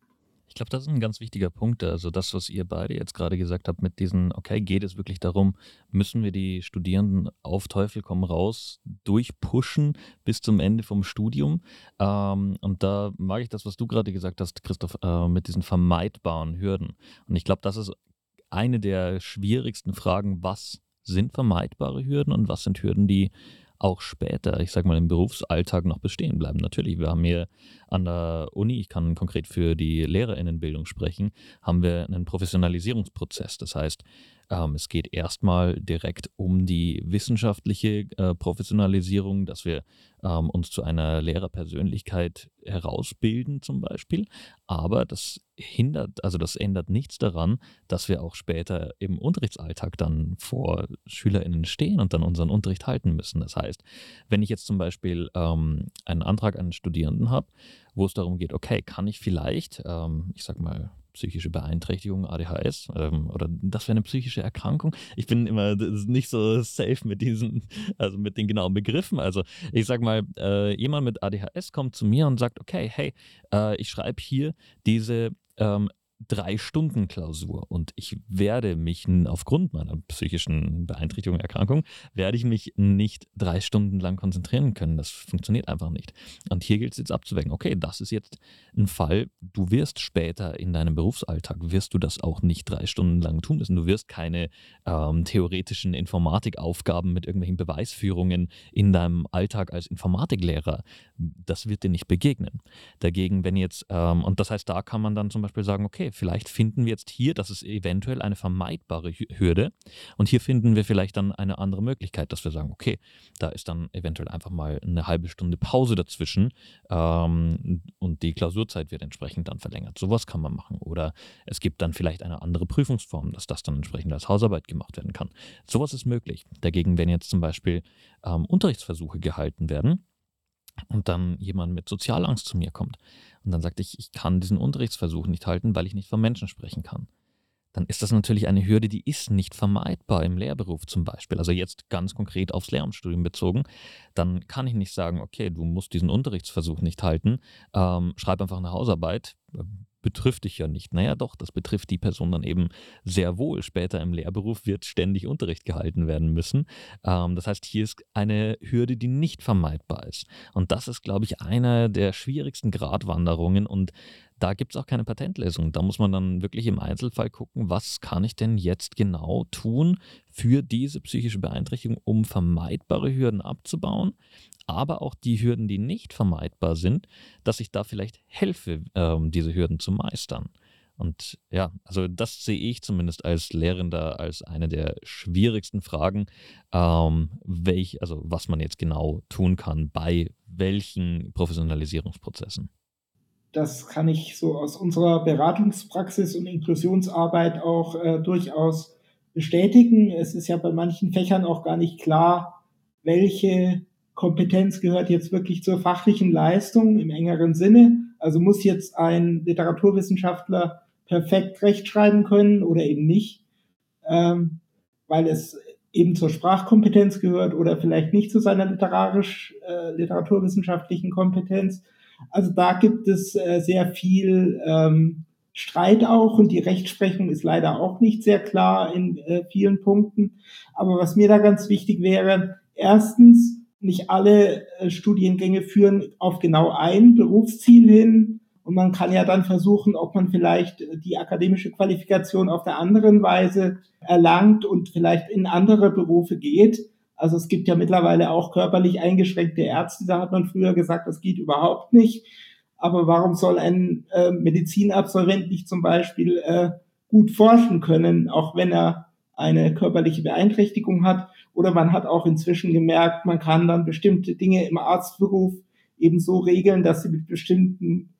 Ich glaube, das ist ein ganz wichtiger Punkt. Also das, was ihr beide jetzt gerade gesagt habt mit diesen, okay, geht es wirklich darum, müssen wir die Studierenden auf Teufel komm raus durchpushen bis zum Ende vom Studium? Ähm, und da mag ich das, was du gerade gesagt hast, Christoph, äh, mit diesen vermeidbaren Hürden. Und ich glaube, das ist eine der schwierigsten Fragen, was sind vermeidbare Hürden und was sind Hürden, die auch später, ich sag mal, im Berufsalltag noch bestehen bleiben. Natürlich, wir haben hier an der Uni, ich kann konkret für die Lehrerinnenbildung sprechen, haben wir einen Professionalisierungsprozess. Das heißt, ähm, es geht erstmal direkt um die wissenschaftliche äh, Professionalisierung, dass wir ähm, uns zu einer Lehrerpersönlichkeit herausbilden zum Beispiel. Aber das hindert, also das ändert nichts daran, dass wir auch später im Unterrichtsalltag dann vor SchülerInnen stehen und dann unseren Unterricht halten müssen. Das heißt, wenn ich jetzt zum Beispiel ähm, einen Antrag an Studierenden habe, wo es darum geht, okay, kann ich vielleicht, ähm, ich sag mal, psychische Beeinträchtigung, ADHS ähm, oder das wäre eine psychische Erkrankung. Ich bin immer nicht so safe mit diesen, also mit den genauen Begriffen. Also ich sag mal, äh, jemand mit ADHS kommt zu mir und sagt, okay, hey, äh, ich schreibe hier diese ähm, drei Stunden Klausur und ich werde mich aufgrund meiner psychischen Beeinträchtigung, Erkrankung, werde ich mich nicht drei Stunden lang konzentrieren können. Das funktioniert einfach nicht. Und hier gilt es jetzt abzuwägen, okay, das ist jetzt ein Fall, du wirst später in deinem Berufsalltag, wirst du das auch nicht drei Stunden lang tun müssen. Du wirst keine ähm, theoretischen Informatikaufgaben mit irgendwelchen Beweisführungen in deinem Alltag als Informatiklehrer, das wird dir nicht begegnen. Dagegen, wenn jetzt, ähm, und das heißt, da kann man dann zum Beispiel sagen, okay, vielleicht finden wir jetzt hier, das ist eventuell eine vermeidbare Hürde. Und hier finden wir vielleicht dann eine andere Möglichkeit, dass wir sagen, okay, da ist dann eventuell einfach mal eine halbe Stunde Pause dazwischen ähm, und die Klausurzeit wird entsprechend dann verlängert. Sowas kann man machen. Oder es gibt dann vielleicht eine andere Prüfungsform, dass das dann entsprechend als Hausarbeit gemacht werden kann. Sowas ist möglich. Dagegen, wenn jetzt zum Beispiel ähm, Unterrichtsversuche gehalten werden, und dann jemand mit Sozialangst zu mir kommt und dann sagt, ich, ich kann diesen Unterrichtsversuch nicht halten, weil ich nicht von Menschen sprechen kann, dann ist das natürlich eine Hürde, die ist nicht vermeidbar im Lehrberuf zum Beispiel. Also jetzt ganz konkret aufs Lehramtsstudium bezogen, dann kann ich nicht sagen, okay, du musst diesen Unterrichtsversuch nicht halten, ähm, schreib einfach eine Hausarbeit, betrifft dich ja nicht. Naja, doch, das betrifft die Person dann eben sehr wohl. Später im Lehrberuf wird ständig Unterricht gehalten werden müssen. Ähm, das heißt, hier ist eine Hürde, die nicht vermeidbar ist. Und das ist, glaube ich, eine der schwierigsten Gratwanderungen und da gibt es auch keine Patentlösung. Da muss man dann wirklich im Einzelfall gucken, was kann ich denn jetzt genau tun für diese psychische Beeinträchtigung, um vermeidbare Hürden abzubauen, aber auch die Hürden, die nicht vermeidbar sind, dass ich da vielleicht helfe, ähm, diese Hürden zu meistern. Und ja, also das sehe ich zumindest als Lehrender als eine der schwierigsten Fragen, ähm, welch, also was man jetzt genau tun kann bei welchen Professionalisierungsprozessen. Das kann ich so aus unserer Beratungspraxis und Inklusionsarbeit auch äh, durchaus bestätigen. Es ist ja bei manchen Fächern auch gar nicht klar, welche Kompetenz gehört jetzt wirklich zur fachlichen Leistung im engeren Sinne. Also muss jetzt ein Literaturwissenschaftler perfekt rechtschreiben können oder eben nicht, ähm, weil es eben zur Sprachkompetenz gehört oder vielleicht nicht zu seiner literarisch äh, literaturwissenschaftlichen Kompetenz. Also da gibt es äh, sehr viel ähm, Streit auch und die Rechtsprechung ist leider auch nicht sehr klar in äh, vielen Punkten. Aber was mir da ganz wichtig wäre, erstens, nicht alle äh, Studiengänge führen auf genau ein Berufsziel hin. Und man kann ja dann versuchen, ob man vielleicht die akademische Qualifikation auf der anderen Weise erlangt und vielleicht in andere Berufe geht. Also es gibt ja mittlerweile auch körperlich eingeschränkte Ärzte, da hat man früher gesagt, das geht überhaupt nicht. Aber warum soll ein äh, Medizinabsolvent nicht zum Beispiel äh, gut forschen können, auch wenn er eine körperliche Beeinträchtigung hat? Oder man hat auch inzwischen gemerkt, man kann dann bestimmte Dinge im Arztberuf eben so regeln, dass sie mit bestimmten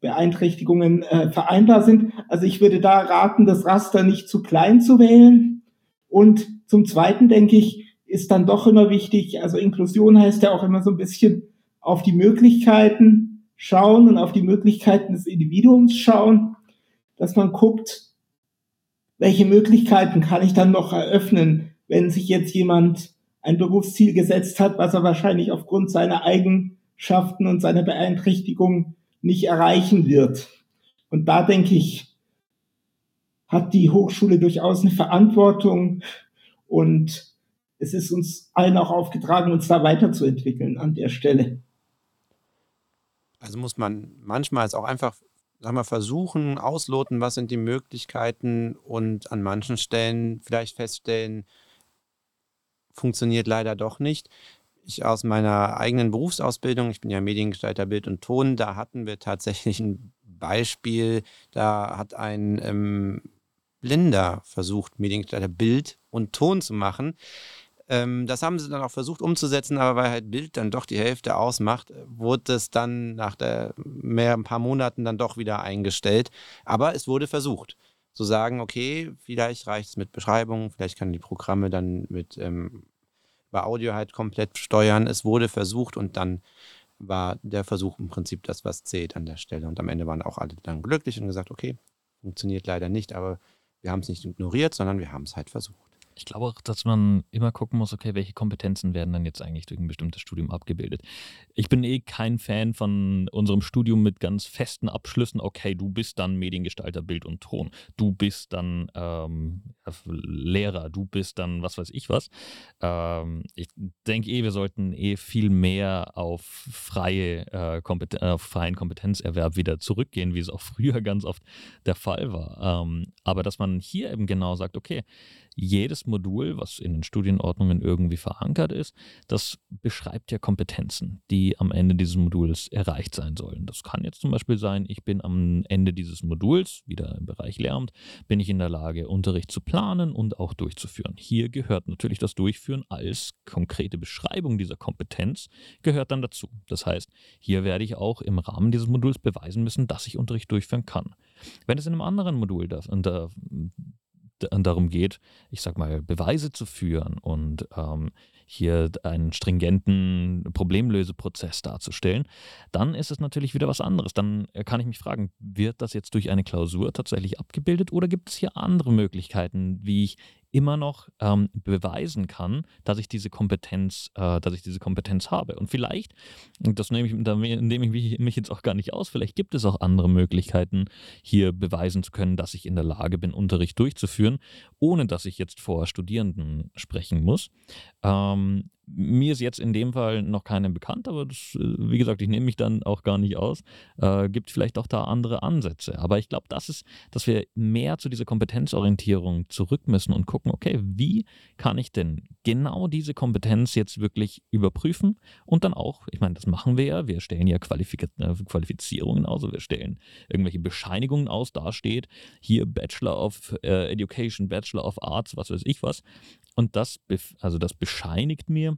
Beeinträchtigungen äh, vereinbar sind. Also ich würde da raten, das Raster nicht zu klein zu wählen. Und zum Zweiten denke ich, ist dann doch immer wichtig, also Inklusion heißt ja auch immer so ein bisschen auf die Möglichkeiten schauen und auf die Möglichkeiten des Individuums schauen, dass man guckt, welche Möglichkeiten kann ich dann noch eröffnen, wenn sich jetzt jemand ein Berufsziel gesetzt hat, was er wahrscheinlich aufgrund seiner Eigenschaften und seiner Beeinträchtigung nicht erreichen wird. Und da denke ich, hat die Hochschule durchaus eine Verantwortung und es ist uns allen auch aufgetragen, uns da weiterzuentwickeln an der Stelle. Also muss man manchmal auch einfach sag mal, versuchen, ausloten, was sind die Möglichkeiten und an manchen Stellen vielleicht feststellen, funktioniert leider doch nicht. Ich aus meiner eigenen Berufsausbildung, ich bin ja Mediengestalter Bild und Ton, da hatten wir tatsächlich ein Beispiel, da hat ein ähm, Blinder versucht, Mediengestalter Bild und Ton zu machen. Ähm, das haben sie dann auch versucht umzusetzen, aber weil halt Bild dann doch die Hälfte ausmacht, wurde es dann nach der, mehr ein paar Monaten dann doch wieder eingestellt. Aber es wurde versucht. Zu sagen, okay, vielleicht reicht es mit Beschreibungen, vielleicht kann die Programme dann mit ähm, über Audio halt komplett steuern. Es wurde versucht und dann war der Versuch im Prinzip das, was zählt an der Stelle. Und am Ende waren auch alle dann glücklich und gesagt, okay, funktioniert leider nicht, aber wir haben es nicht ignoriert, sondern wir haben es halt versucht. Ich glaube auch, dass man immer gucken muss, okay, welche Kompetenzen werden dann jetzt eigentlich durch ein bestimmtes Studium abgebildet. Ich bin eh kein Fan von unserem Studium mit ganz festen Abschlüssen. Okay, du bist dann Mediengestalter, Bild und Ton. Du bist dann ähm, Lehrer. Du bist dann was weiß ich was. Ähm, ich denke eh, wir sollten eh viel mehr auf, freie, äh, Kompeten auf freien Kompetenzerwerb wieder zurückgehen, wie es auch früher ganz oft der Fall war. Ähm, aber dass man hier eben genau sagt, okay, jedes Modul, was in den Studienordnungen irgendwie verankert ist, das beschreibt ja Kompetenzen, die am Ende dieses Moduls erreicht sein sollen. Das kann jetzt zum Beispiel sein, ich bin am Ende dieses Moduls, wieder im Bereich Lehramt, bin ich in der Lage, Unterricht zu planen und auch durchzuführen. Hier gehört natürlich das Durchführen als konkrete Beschreibung dieser Kompetenz, gehört dann dazu. Das heißt, hier werde ich auch im Rahmen dieses Moduls beweisen müssen, dass ich Unterricht durchführen kann. Wenn es in einem anderen Modul da, da, darum geht, ich sag mal, Beweise zu führen und ähm, hier einen stringenten Problemlöseprozess darzustellen, dann ist es natürlich wieder was anderes. Dann äh, kann ich mich fragen, wird das jetzt durch eine Klausur tatsächlich abgebildet oder gibt es hier andere Möglichkeiten, wie ich immer noch ähm, beweisen kann, dass ich diese Kompetenz, äh, dass ich diese Kompetenz habe. Und vielleicht, das nehme ich, da nehme ich mich jetzt auch gar nicht aus, vielleicht gibt es auch andere Möglichkeiten, hier beweisen zu können, dass ich in der Lage bin, Unterricht durchzuführen, ohne dass ich jetzt vor Studierenden sprechen muss. Ähm, mir ist jetzt in dem Fall noch keine bekannt, aber das, äh, wie gesagt, ich nehme mich dann auch gar nicht aus. Äh, gibt vielleicht auch da andere Ansätze. Aber ich glaube, das ist, dass wir mehr zu dieser Kompetenzorientierung zurück müssen und gucken, okay, wie kann ich denn genau diese Kompetenz jetzt wirklich überprüfen und dann auch, ich meine, das machen wir ja, wir stellen ja Qualifik äh, Qualifizierungen aus, also wir stellen irgendwelche Bescheinigungen aus, da steht hier Bachelor of äh, Education, Bachelor of Arts, was weiß ich was. Und das, also das bescheinigt mir,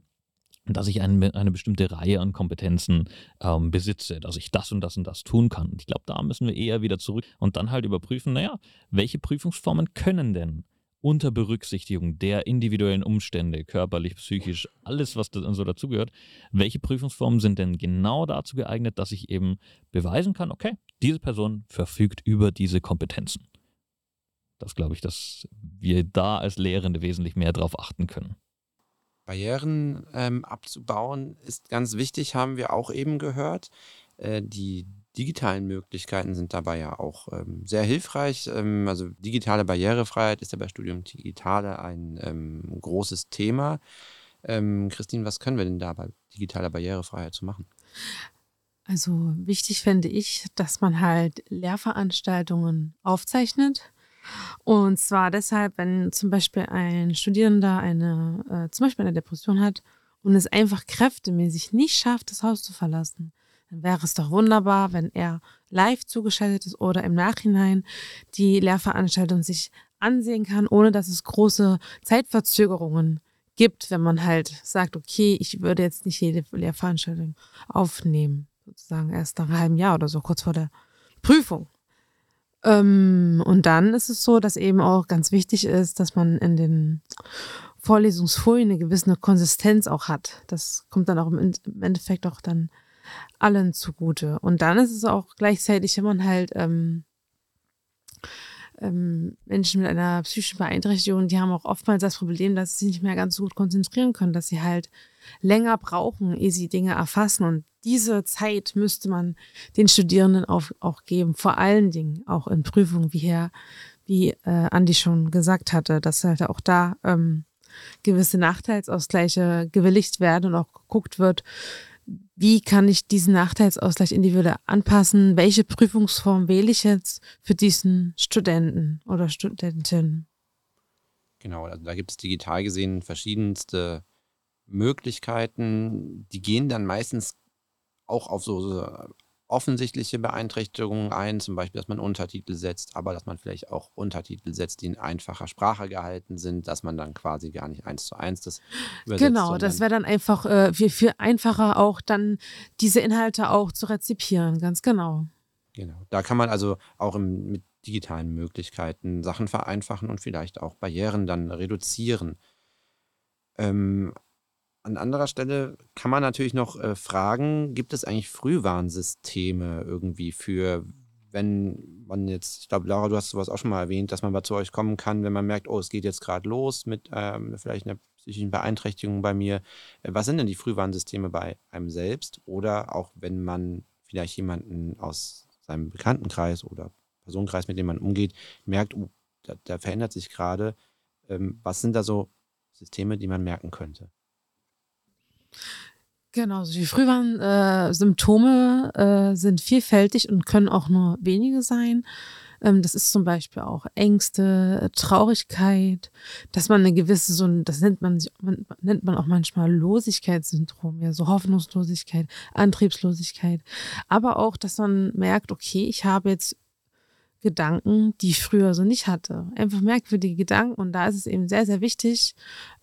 dass ich eine, eine bestimmte Reihe an Kompetenzen ähm, besitze, dass ich das und das und das tun kann. Und ich glaube, da müssen wir eher wieder zurück und dann halt überprüfen, naja, welche Prüfungsformen können denn unter Berücksichtigung der individuellen Umstände, körperlich, psychisch, alles, was da, so dazugehört, welche Prüfungsformen sind denn genau dazu geeignet, dass ich eben beweisen kann, okay, diese Person verfügt über diese Kompetenzen. Das glaube ich, dass wir da als Lehrende wesentlich mehr darauf achten können. Barrieren ähm, abzubauen ist ganz wichtig, haben wir auch eben gehört. Äh, die digitalen Möglichkeiten sind dabei ja auch ähm, sehr hilfreich. Ähm, also digitale Barrierefreiheit ist ja bei Studium Digitale ein ähm, großes Thema. Ähm, Christine, was können wir denn da bei digitaler Barrierefreiheit zu machen? Also wichtig fände ich, dass man halt Lehrveranstaltungen aufzeichnet und zwar deshalb, wenn zum Beispiel ein Studierender eine, äh, zum Beispiel eine Depression hat und es einfach kräftemäßig nicht schafft, das Haus zu verlassen, dann wäre es doch wunderbar, wenn er live zugeschaltet ist oder im Nachhinein die Lehrveranstaltung sich ansehen kann, ohne dass es große Zeitverzögerungen gibt, wenn man halt sagt, okay, ich würde jetzt nicht jede Lehrveranstaltung aufnehmen, sozusagen erst nach einem halben Jahr oder so, kurz vor der Prüfung. Ähm, und dann ist es so, dass eben auch ganz wichtig ist, dass man in den Vorlesungsfolien eine gewisse Konsistenz auch hat. Das kommt dann auch im Endeffekt auch dann allen zugute. Und dann ist es auch gleichzeitig, wenn man halt ähm, ähm, Menschen mit einer psychischen Beeinträchtigung, die haben auch oftmals das Problem, dass sie sich nicht mehr ganz so gut konzentrieren können, dass sie halt länger brauchen, ehe sie Dinge erfassen. Und diese Zeit müsste man den Studierenden auch, auch geben, vor allen Dingen auch in Prüfungen, wie Herr, wie äh, Andi schon gesagt hatte, dass halt auch da ähm, gewisse Nachteilsausgleiche gewilligt werden und auch geguckt wird, wie kann ich diesen Nachteilsausgleich individuell anpassen? Welche Prüfungsform wähle ich jetzt für diesen Studenten oder Studentin? Genau, also da gibt es digital gesehen verschiedenste Möglichkeiten. Die gehen dann meistens auch auf so, so offensichtliche Beeinträchtigungen ein, zum Beispiel, dass man Untertitel setzt, aber dass man vielleicht auch Untertitel setzt, die in einfacher Sprache gehalten sind, dass man dann quasi gar nicht eins zu eins das übersetzt. Genau, das wäre dann einfach äh, viel, viel einfacher auch dann diese Inhalte auch zu rezipieren, ganz genau. Genau, da kann man also auch im, mit digitalen Möglichkeiten Sachen vereinfachen und vielleicht auch Barrieren dann reduzieren. Ähm, an anderer Stelle kann man natürlich noch äh, fragen, gibt es eigentlich Frühwarnsysteme irgendwie für, wenn man jetzt, ich glaube, Laura, du hast sowas auch schon mal erwähnt, dass man mal zu euch kommen kann, wenn man merkt, oh, es geht jetzt gerade los mit ähm, vielleicht einer psychischen Beeinträchtigung bei mir. Äh, was sind denn die Frühwarnsysteme bei einem selbst? Oder auch wenn man vielleicht jemanden aus seinem Bekanntenkreis oder Personenkreis, mit dem man umgeht, merkt, oh, da, da verändert sich gerade. Ähm, was sind da so Systeme, die man merken könnte? Genau, die Frühwarnsymptome äh, sind vielfältig und können auch nur wenige sein. Ähm, das ist zum Beispiel auch Ängste, Traurigkeit, dass man eine gewisse, so das nennt man, man nennt man auch manchmal Losigkeitssyndrom, ja, so Hoffnungslosigkeit, Antriebslosigkeit. Aber auch, dass man merkt, okay, ich habe jetzt Gedanken, die ich früher so nicht hatte. Einfach merkwürdige Gedanken. Und da ist es eben sehr, sehr wichtig,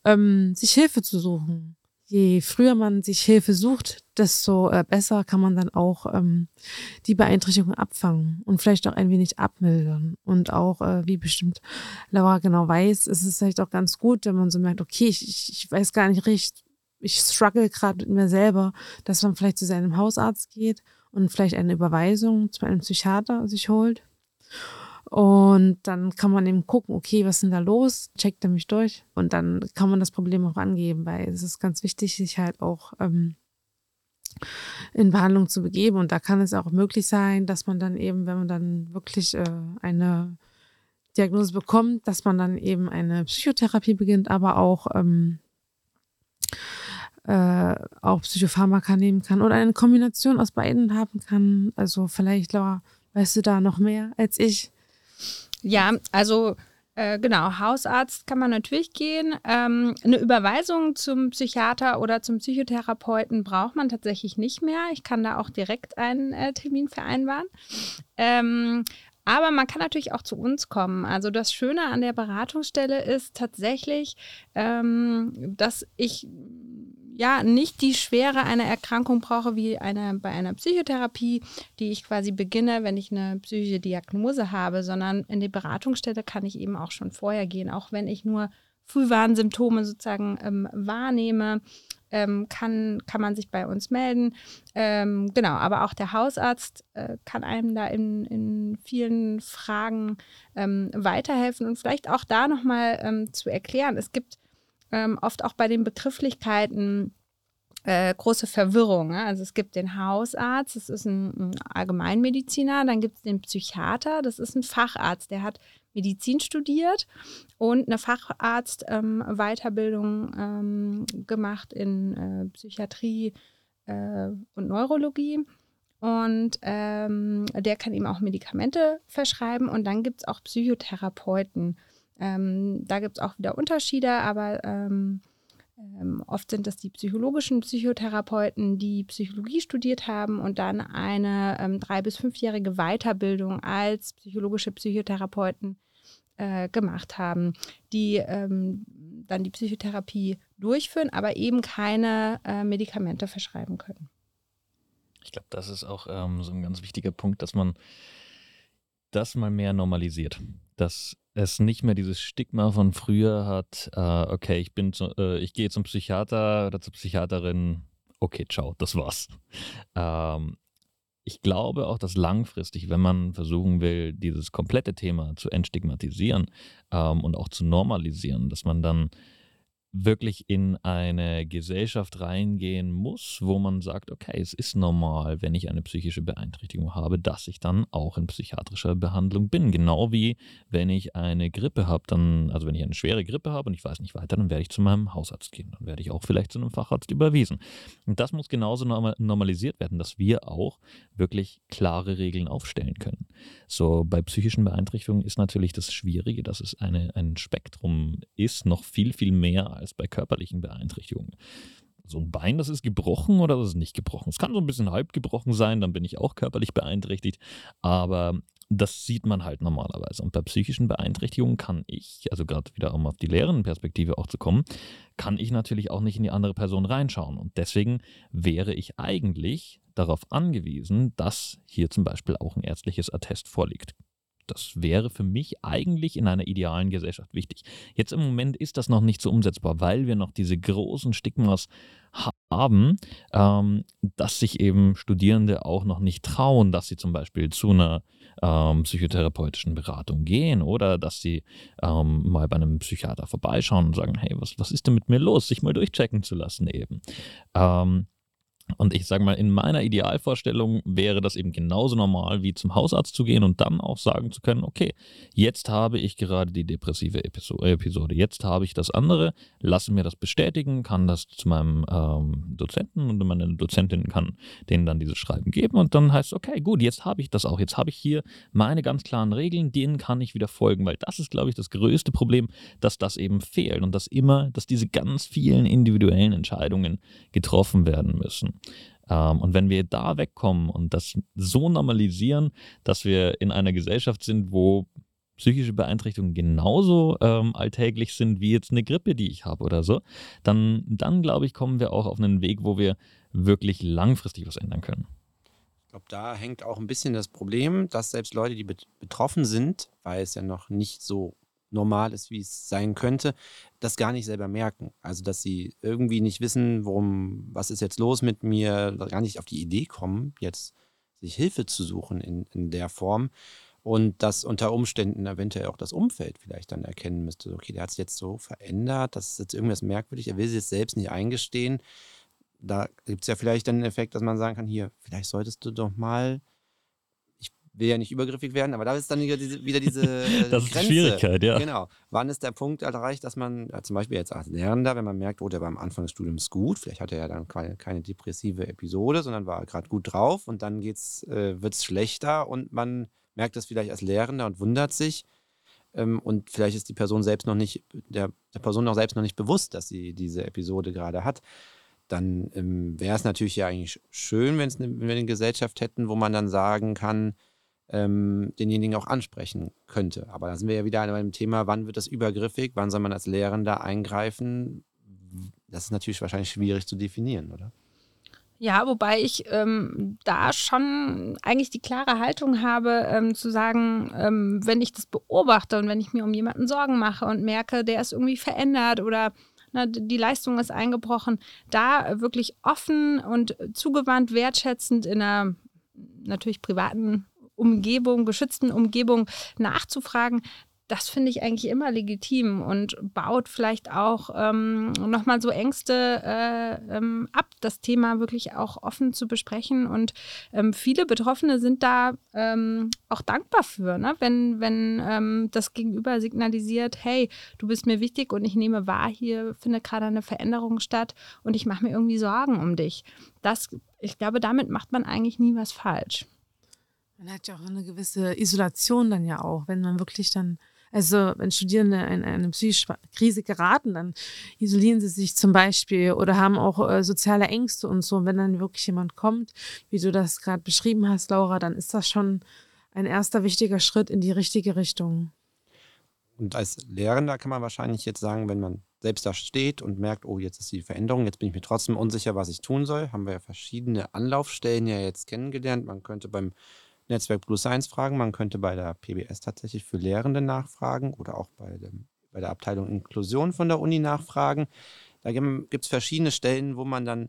ähm, sich Hilfe zu suchen je früher man sich Hilfe sucht, desto äh, besser kann man dann auch ähm, die Beeinträchtigung abfangen und vielleicht auch ein wenig abmildern. Und auch, äh, wie bestimmt Laura genau weiß, ist es vielleicht auch ganz gut, wenn man so merkt, okay, ich, ich weiß gar nicht richtig, ich struggle gerade mit mir selber, dass man vielleicht zu seinem Hausarzt geht und vielleicht eine Überweisung zu einem Psychiater sich holt und dann kann man eben gucken, okay, was ist denn da los? Checkt er mich durch? Und dann kann man das Problem auch angeben, weil es ist ganz wichtig, sich halt auch ähm, in Behandlung zu begeben. Und da kann es auch möglich sein, dass man dann eben, wenn man dann wirklich äh, eine Diagnose bekommt, dass man dann eben eine Psychotherapie beginnt, aber auch ähm, äh, auch Psychopharmaka nehmen kann oder eine Kombination aus beiden haben kann. Also vielleicht, Laura, weißt du da noch mehr als ich? Ja, also äh, genau, Hausarzt kann man natürlich gehen. Ähm, eine Überweisung zum Psychiater oder zum Psychotherapeuten braucht man tatsächlich nicht mehr. Ich kann da auch direkt einen äh, Termin vereinbaren. Ähm, aber man kann natürlich auch zu uns kommen. Also das Schöne an der Beratungsstelle ist tatsächlich, ähm, dass ich ja nicht die Schwere einer Erkrankung brauche wie eine, bei einer Psychotherapie, die ich quasi beginne, wenn ich eine psychische Diagnose habe, sondern in die Beratungsstelle kann ich eben auch schon vorher gehen, auch wenn ich nur Frühwarnsymptome sozusagen ähm, wahrnehme. Ähm, kann, kann man sich bei uns melden. Ähm, genau, aber auch der Hausarzt äh, kann einem da in, in vielen Fragen ähm, weiterhelfen und vielleicht auch da nochmal ähm, zu erklären. Es gibt ähm, oft auch bei den Begrifflichkeiten äh, große Verwirrung. Ne? Also es gibt den Hausarzt, das ist ein, ein Allgemeinmediziner, dann gibt es den Psychiater, das ist ein Facharzt, der hat Medizin studiert und eine Facharzt-Weiterbildung ähm, ähm, gemacht in äh, Psychiatrie äh, und Neurologie. Und ähm, der kann ihm auch Medikamente verschreiben. Und dann gibt es auch Psychotherapeuten. Ähm, da gibt es auch wieder Unterschiede, aber ähm, ähm, oft sind das die psychologischen Psychotherapeuten, die Psychologie studiert haben und dann eine ähm, drei- bis fünfjährige Weiterbildung als psychologische Psychotherapeuten äh, gemacht haben, die ähm, dann die Psychotherapie durchführen, aber eben keine äh, Medikamente verschreiben können. Ich glaube, das ist auch ähm, so ein ganz wichtiger Punkt, dass man das mal mehr normalisiert. Dass es nicht mehr dieses Stigma von früher hat, äh, okay, ich bin zu, äh, ich gehe zum Psychiater oder zur Psychiaterin, okay, ciao, das war's. Ähm, ich glaube auch, dass langfristig, wenn man versuchen will, dieses komplette Thema zu entstigmatisieren ähm, und auch zu normalisieren, dass man dann wirklich in eine Gesellschaft reingehen muss, wo man sagt, okay, es ist normal, wenn ich eine psychische Beeinträchtigung habe, dass ich dann auch in psychiatrischer Behandlung bin. Genau wie wenn ich eine Grippe habe, dann, also wenn ich eine schwere Grippe habe und ich weiß nicht weiter, dann werde ich zu meinem Hausarzt gehen. Dann werde ich auch vielleicht zu einem Facharzt überwiesen. Und das muss genauso normalisiert werden, dass wir auch wirklich klare Regeln aufstellen können. So bei psychischen Beeinträchtigungen ist natürlich das Schwierige, dass es eine, ein Spektrum ist, noch viel, viel mehr als bei körperlichen Beeinträchtigungen. So ein Bein, das ist gebrochen oder das ist nicht gebrochen. Es kann so ein bisschen halb gebrochen sein, dann bin ich auch körperlich beeinträchtigt. Aber das sieht man halt normalerweise. Und bei psychischen Beeinträchtigungen kann ich, also gerade wieder um auf die Lehrenperspektive auch zu kommen, kann ich natürlich auch nicht in die andere Person reinschauen. Und deswegen wäre ich eigentlich darauf angewiesen, dass hier zum Beispiel auch ein ärztliches Attest vorliegt. Das wäre für mich eigentlich in einer idealen Gesellschaft wichtig. Jetzt im Moment ist das noch nicht so umsetzbar, weil wir noch diese großen Stigmas haben, ähm, dass sich eben Studierende auch noch nicht trauen, dass sie zum Beispiel zu einer ähm, psychotherapeutischen Beratung gehen oder dass sie ähm, mal bei einem Psychiater vorbeischauen und sagen, hey, was, was ist denn mit mir los, sich mal durchchecken zu lassen eben. Und ich sage mal, in meiner Idealvorstellung wäre das eben genauso normal wie zum Hausarzt zu gehen und dann auch sagen zu können, okay, jetzt habe ich gerade die depressive Episode, jetzt habe ich das andere, lasse mir das bestätigen, kann das zu meinem ähm, Dozenten und meine Dozentin kann denen dann dieses Schreiben geben und dann heißt es, okay, gut, jetzt habe ich das auch, jetzt habe ich hier meine ganz klaren Regeln, denen kann ich wieder folgen, weil das ist, glaube ich, das größte Problem, dass das eben fehlt und dass immer, dass diese ganz vielen individuellen Entscheidungen getroffen werden müssen. Ähm, und wenn wir da wegkommen und das so normalisieren, dass wir in einer Gesellschaft sind, wo psychische Beeinträchtigungen genauso ähm, alltäglich sind wie jetzt eine Grippe, die ich habe oder so, dann, dann glaube ich, kommen wir auch auf einen Weg, wo wir wirklich langfristig was ändern können. Ich glaube, da hängt auch ein bisschen das Problem, dass selbst Leute, die betroffen sind, weil es ja noch nicht so normal ist, wie es sein könnte, das gar nicht selber merken. Also, dass sie irgendwie nicht wissen, warum, was ist jetzt los mit mir, gar nicht auf die Idee kommen, jetzt sich Hilfe zu suchen in, in der Form. Und dass unter Umständen eventuell auch das Umfeld vielleicht dann erkennen müsste, okay, der hat es jetzt so verändert, das ist jetzt irgendwas merkwürdig, er will es jetzt selbst nicht eingestehen. Da gibt es ja vielleicht dann den Effekt, dass man sagen kann, hier, vielleicht solltest du doch mal will ja nicht übergriffig werden, aber da ist dann wieder diese, wieder diese äh, Das ist die Grenze. Schwierigkeit, ja. Genau. Wann ist der Punkt erreicht, dass man ja, zum Beispiel jetzt als Lernender, wenn man merkt, oh, der war am Anfang des Studiums gut, vielleicht hat er ja dann keine, keine depressive Episode, sondern war gerade gut drauf und dann geht's, äh, wird es schlechter und man merkt das vielleicht als Lehrender und wundert sich. Ähm, und vielleicht ist die Person selbst noch nicht, der, der Person noch selbst noch nicht bewusst, dass sie diese Episode gerade hat dann ähm, wäre es natürlich ja eigentlich schön, ne, wenn wir eine Gesellschaft hätten, wo man dann sagen kann, ähm, denjenigen auch ansprechen könnte. Aber da sind wir ja wieder bei dem Thema, wann wird das übergriffig, wann soll man als Lehrender eingreifen? Das ist natürlich wahrscheinlich schwierig zu definieren, oder? Ja, wobei ich ähm, da schon eigentlich die klare Haltung habe, ähm, zu sagen, ähm, wenn ich das beobachte und wenn ich mir um jemanden Sorgen mache und merke, der ist irgendwie verändert oder na, die Leistung ist eingebrochen, da wirklich offen und zugewandt, wertschätzend in einer natürlich privaten Umgebung, geschützten Umgebung nachzufragen, das finde ich eigentlich immer legitim und baut vielleicht auch ähm, nochmal so Ängste äh, ähm, ab, das Thema wirklich auch offen zu besprechen. Und ähm, viele Betroffene sind da ähm, auch dankbar für, ne? wenn, wenn ähm, das Gegenüber signalisiert, hey, du bist mir wichtig und ich nehme wahr, hier findet gerade eine Veränderung statt und ich mache mir irgendwie Sorgen um dich. Das, ich glaube, damit macht man eigentlich nie was falsch. Man hat ja auch eine gewisse Isolation dann ja auch, wenn man wirklich dann also wenn Studierende in eine psychische Krise geraten, dann isolieren sie sich zum Beispiel oder haben auch äh, soziale Ängste und so. Und wenn dann wirklich jemand kommt, wie du das gerade beschrieben hast, Laura, dann ist das schon ein erster wichtiger Schritt in die richtige Richtung. Und als Lehrender kann man wahrscheinlich jetzt sagen, wenn man selbst da steht und merkt, oh, jetzt ist die Veränderung, jetzt bin ich mir trotzdem unsicher, was ich tun soll, haben wir ja verschiedene Anlaufstellen ja jetzt kennengelernt. Man könnte beim Netzwerk Blue Science fragen. Man könnte bei der PBS tatsächlich für Lehrende nachfragen oder auch bei, dem, bei der Abteilung Inklusion von der Uni nachfragen. Da gibt es verschiedene Stellen, wo man dann,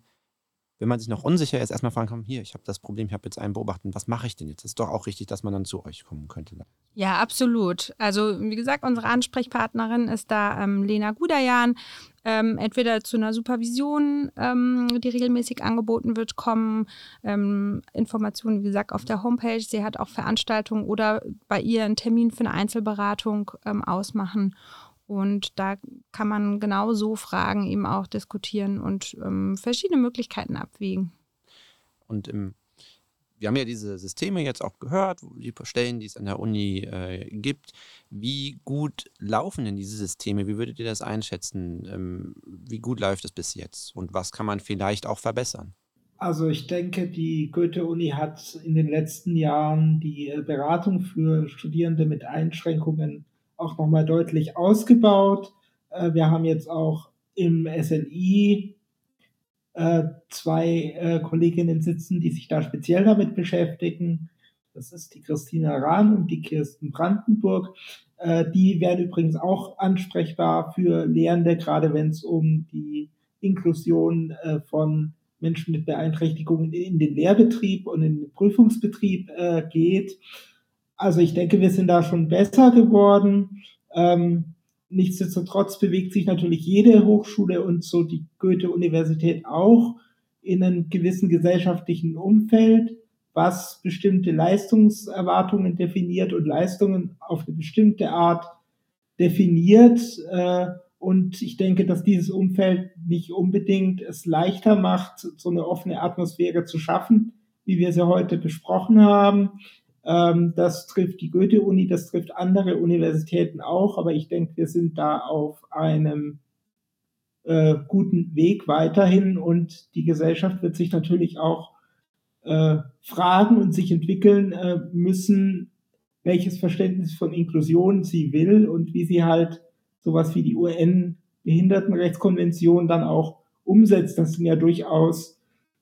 wenn man sich noch unsicher ist, erstmal fragen kann, hier, ich habe das Problem, ich habe jetzt einen beobachtet, was mache ich denn jetzt? Das ist doch auch richtig, dass man dann zu euch kommen könnte. Ja, absolut. Also wie gesagt, unsere Ansprechpartnerin ist da ähm, Lena Gudayan ähm, entweder zu einer Supervision, ähm, die regelmäßig angeboten wird, kommen ähm, Informationen, wie gesagt, auf der Homepage. Sie hat auch Veranstaltungen oder bei ihr einen Termin für eine Einzelberatung ähm, ausmachen. Und da kann man genau so Fragen eben auch diskutieren und ähm, verschiedene Möglichkeiten abwägen. Und im wir haben ja diese Systeme jetzt auch gehört, die Stellen, die es an der Uni äh, gibt. Wie gut laufen denn diese Systeme? Wie würdet ihr das einschätzen? Ähm, wie gut läuft es bis jetzt? Und was kann man vielleicht auch verbessern? Also ich denke, die Goethe-Uni hat in den letzten Jahren die äh, Beratung für Studierende mit Einschränkungen auch nochmal deutlich ausgebaut. Äh, wir haben jetzt auch im SNI äh, zwei äh, Kolleginnen sitzen, die sich da speziell damit beschäftigen. Das ist die Christina Rahn und die Kirsten Brandenburg. Die werden übrigens auch ansprechbar für Lehrende, gerade wenn es um die Inklusion von Menschen mit Beeinträchtigungen in den Lehrbetrieb und in den Prüfungsbetrieb geht. Also ich denke, wir sind da schon besser geworden. Ähm, Nichtsdestotrotz bewegt sich natürlich jede Hochschule und so die Goethe-Universität auch in einem gewissen gesellschaftlichen Umfeld, was bestimmte Leistungserwartungen definiert und Leistungen auf eine bestimmte Art definiert. Äh, und ich denke, dass dieses Umfeld nicht unbedingt es leichter macht, so eine offene Atmosphäre zu schaffen, wie wir sie heute besprochen haben. Ähm, das trifft die Goethe-Uni, das trifft andere Universitäten auch, aber ich denke, wir sind da auf einem äh, guten Weg weiterhin und die Gesellschaft wird sich natürlich auch äh, fragen und sich entwickeln äh, müssen, welches Verständnis von Inklusion sie will und wie sie halt sowas wie die UN-Behindertenrechtskonvention dann auch umsetzt. Das sind ja durchaus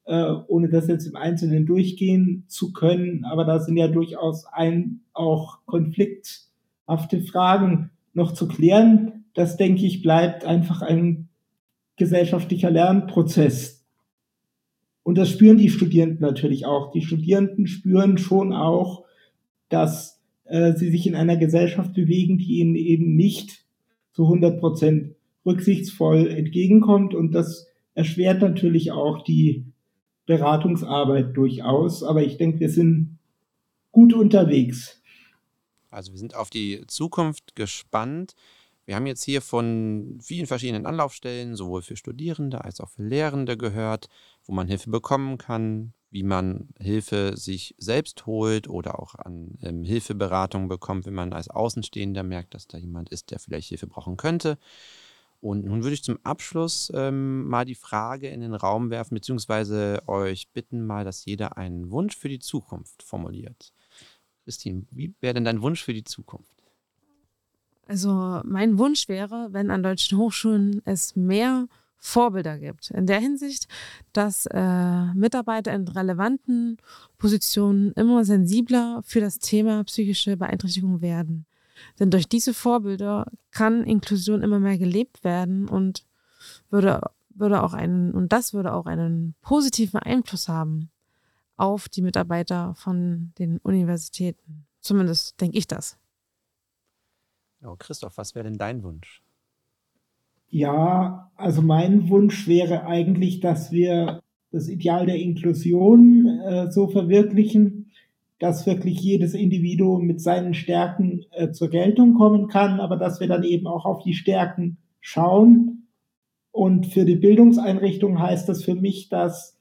äh, ohne das jetzt im Einzelnen durchgehen zu können. Aber da sind ja durchaus ein, auch konflikthafte Fragen noch zu klären. Das, denke ich, bleibt einfach ein gesellschaftlicher Lernprozess. Und das spüren die Studierenden natürlich auch. Die Studierenden spüren schon auch, dass äh, sie sich in einer Gesellschaft bewegen, die ihnen eben nicht zu 100 Prozent rücksichtsvoll entgegenkommt. Und das erschwert natürlich auch die Beratungsarbeit durchaus, aber ich denke, wir sind gut unterwegs. Also wir sind auf die Zukunft gespannt. Wir haben jetzt hier von vielen verschiedenen Anlaufstellen, sowohl für Studierende als auch für Lehrende gehört, wo man Hilfe bekommen kann, wie man Hilfe sich selbst holt oder auch an ähm, Hilfeberatung bekommt, wenn man als Außenstehender merkt, dass da jemand ist, der vielleicht Hilfe brauchen könnte. Und nun würde ich zum Abschluss ähm, mal die Frage in den Raum werfen, beziehungsweise euch bitten mal, dass jeder einen Wunsch für die Zukunft formuliert. Christine, wie wäre denn dein Wunsch für die Zukunft? Also mein Wunsch wäre, wenn an deutschen Hochschulen es mehr Vorbilder gibt. In der Hinsicht, dass äh, Mitarbeiter in relevanten Positionen immer sensibler für das Thema psychische Beeinträchtigung werden. Denn durch diese Vorbilder kann Inklusion immer mehr gelebt werden und würde, würde auch einen, und das würde auch einen positiven Einfluss haben auf die Mitarbeiter von den Universitäten. Zumindest denke ich das. Oh, Christoph, was wäre denn dein Wunsch? Ja, also mein Wunsch wäre eigentlich, dass wir das Ideal der Inklusion äh, so verwirklichen, dass wirklich jedes Individuum mit seinen Stärken äh, zur Geltung kommen kann, aber dass wir dann eben auch auf die Stärken schauen. Und für die Bildungseinrichtung heißt das für mich, dass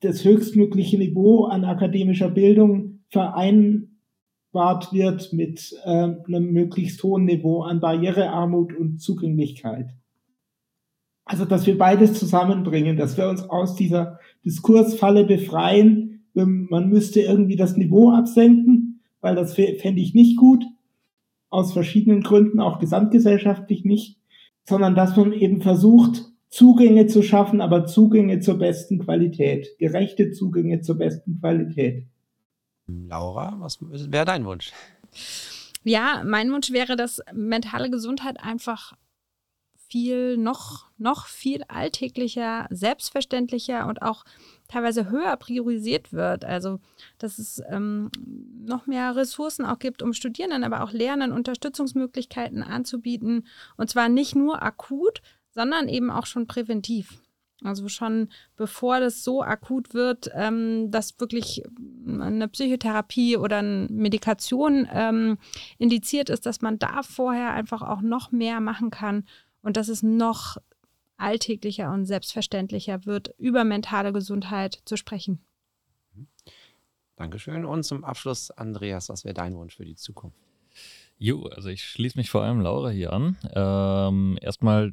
das höchstmögliche Niveau an akademischer Bildung vereinbart wird mit äh, einem möglichst hohen Niveau an Barrierearmut und Zugänglichkeit. Also, dass wir beides zusammenbringen, dass wir uns aus dieser Diskursfalle befreien. Man müsste irgendwie das Niveau absenken, weil das fände ich nicht gut. Aus verschiedenen Gründen, auch gesamtgesellschaftlich nicht. Sondern dass man eben versucht, Zugänge zu schaffen, aber Zugänge zur besten Qualität. Gerechte Zugänge zur besten Qualität. Laura, was wäre dein Wunsch? Ja, mein Wunsch wäre, dass mentale Gesundheit einfach viel, noch, noch viel alltäglicher, selbstverständlicher und auch teilweise höher priorisiert wird. Also, dass es ähm, noch mehr Ressourcen auch gibt, um Studierenden, aber auch Lernenden Unterstützungsmöglichkeiten anzubieten. Und zwar nicht nur akut, sondern eben auch schon präventiv. Also schon bevor das so akut wird, ähm, dass wirklich eine Psychotherapie oder eine Medikation ähm, indiziert ist, dass man da vorher einfach auch noch mehr machen kann und dass es noch alltäglicher und selbstverständlicher wird, über mentale Gesundheit zu sprechen. Dankeschön. Und zum Abschluss, Andreas, was wäre dein Wunsch für die Zukunft? Jo, also ich schließe mich vor allem Laura hier an. Ähm, erstmal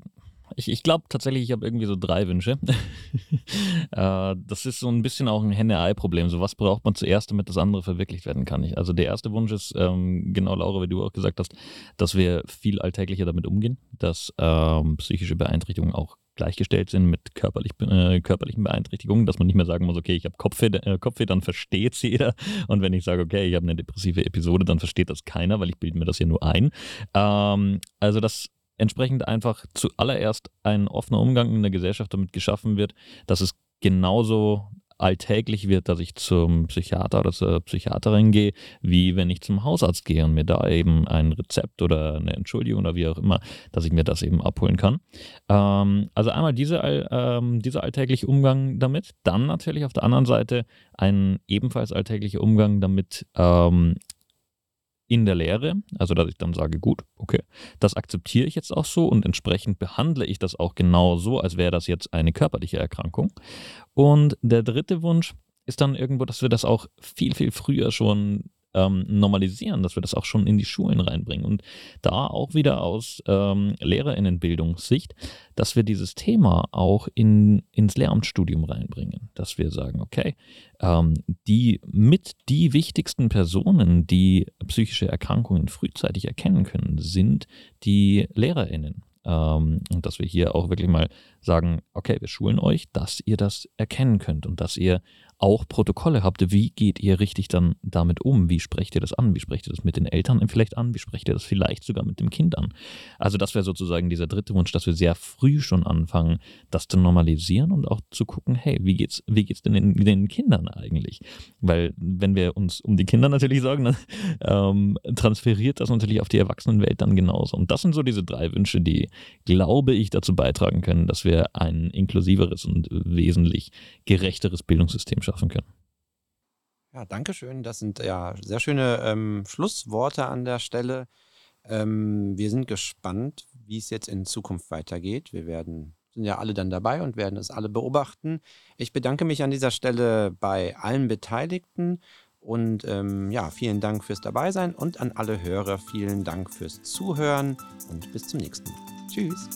ich, ich glaube tatsächlich, ich habe irgendwie so drei Wünsche. äh, das ist so ein bisschen auch ein Henne-Ei-Problem. So was braucht man zuerst, damit das andere verwirklicht werden kann. Ich, also der erste Wunsch ist, ähm, genau Laura, wie du auch gesagt hast, dass wir viel alltäglicher damit umgehen, dass ähm, psychische Beeinträchtigungen auch gleichgestellt sind mit körperlich, äh, körperlichen Beeinträchtigungen, dass man nicht mehr sagen muss, okay, ich habe Kopfweh, äh, Kopfweh, dann versteht es jeder. Und wenn ich sage, okay, ich habe eine depressive Episode, dann versteht das keiner, weil ich bilde mir das ja nur ein. Ähm, also das entsprechend einfach zuallererst ein offener Umgang in der Gesellschaft damit geschaffen wird, dass es genauso alltäglich wird, dass ich zum Psychiater oder zur Psychiaterin gehe, wie wenn ich zum Hausarzt gehe und mir da eben ein Rezept oder eine Entschuldigung oder wie auch immer, dass ich mir das eben abholen kann. Ähm, also einmal diese, ähm, dieser alltägliche Umgang damit, dann natürlich auf der anderen Seite ein ebenfalls alltäglicher Umgang damit, ähm, in der Lehre, also dass ich dann sage, gut, okay, das akzeptiere ich jetzt auch so und entsprechend behandle ich das auch genau so, als wäre das jetzt eine körperliche Erkrankung. Und der dritte Wunsch ist dann irgendwo, dass wir das auch viel, viel früher schon ähm, normalisieren, dass wir das auch schon in die Schulen reinbringen. Und da auch wieder aus ähm, Lehrerinnenbildungssicht, dass wir dieses Thema auch in, ins Lehramtsstudium reinbringen. Dass wir sagen, okay, ähm, die mit die wichtigsten Personen, die psychische Erkrankungen frühzeitig erkennen können, sind die LehrerInnen. Ähm, und dass wir hier auch wirklich mal sagen, okay, wir schulen euch, dass ihr das erkennen könnt und dass ihr auch Protokolle habt, wie geht ihr richtig dann damit um? Wie sprecht ihr das an? Wie sprecht ihr das mit den Eltern vielleicht an? Wie sprecht ihr das vielleicht sogar mit dem Kind an? Also das wäre sozusagen dieser dritte Wunsch, dass wir sehr früh schon anfangen, das zu normalisieren und auch zu gucken, hey, wie geht's, wie geht's denn den, den Kindern eigentlich? Weil wenn wir uns um die Kinder natürlich sorgen, dann ähm, transferiert das natürlich auf die Erwachsenenwelt dann genauso. Und das sind so diese drei Wünsche, die, glaube ich, dazu beitragen können, dass wir ein inklusiveres und wesentlich gerechteres Bildungssystem schaffen können. Ja, danke schön. Das sind ja sehr schöne ähm, Schlussworte an der Stelle. Ähm, wir sind gespannt, wie es jetzt in Zukunft weitergeht. Wir werden sind ja alle dann dabei und werden es alle beobachten. Ich bedanke mich an dieser Stelle bei allen Beteiligten und ähm, ja, vielen Dank fürs Dabeisein und an alle Hörer vielen Dank fürs Zuhören und bis zum nächsten Mal. Tschüss.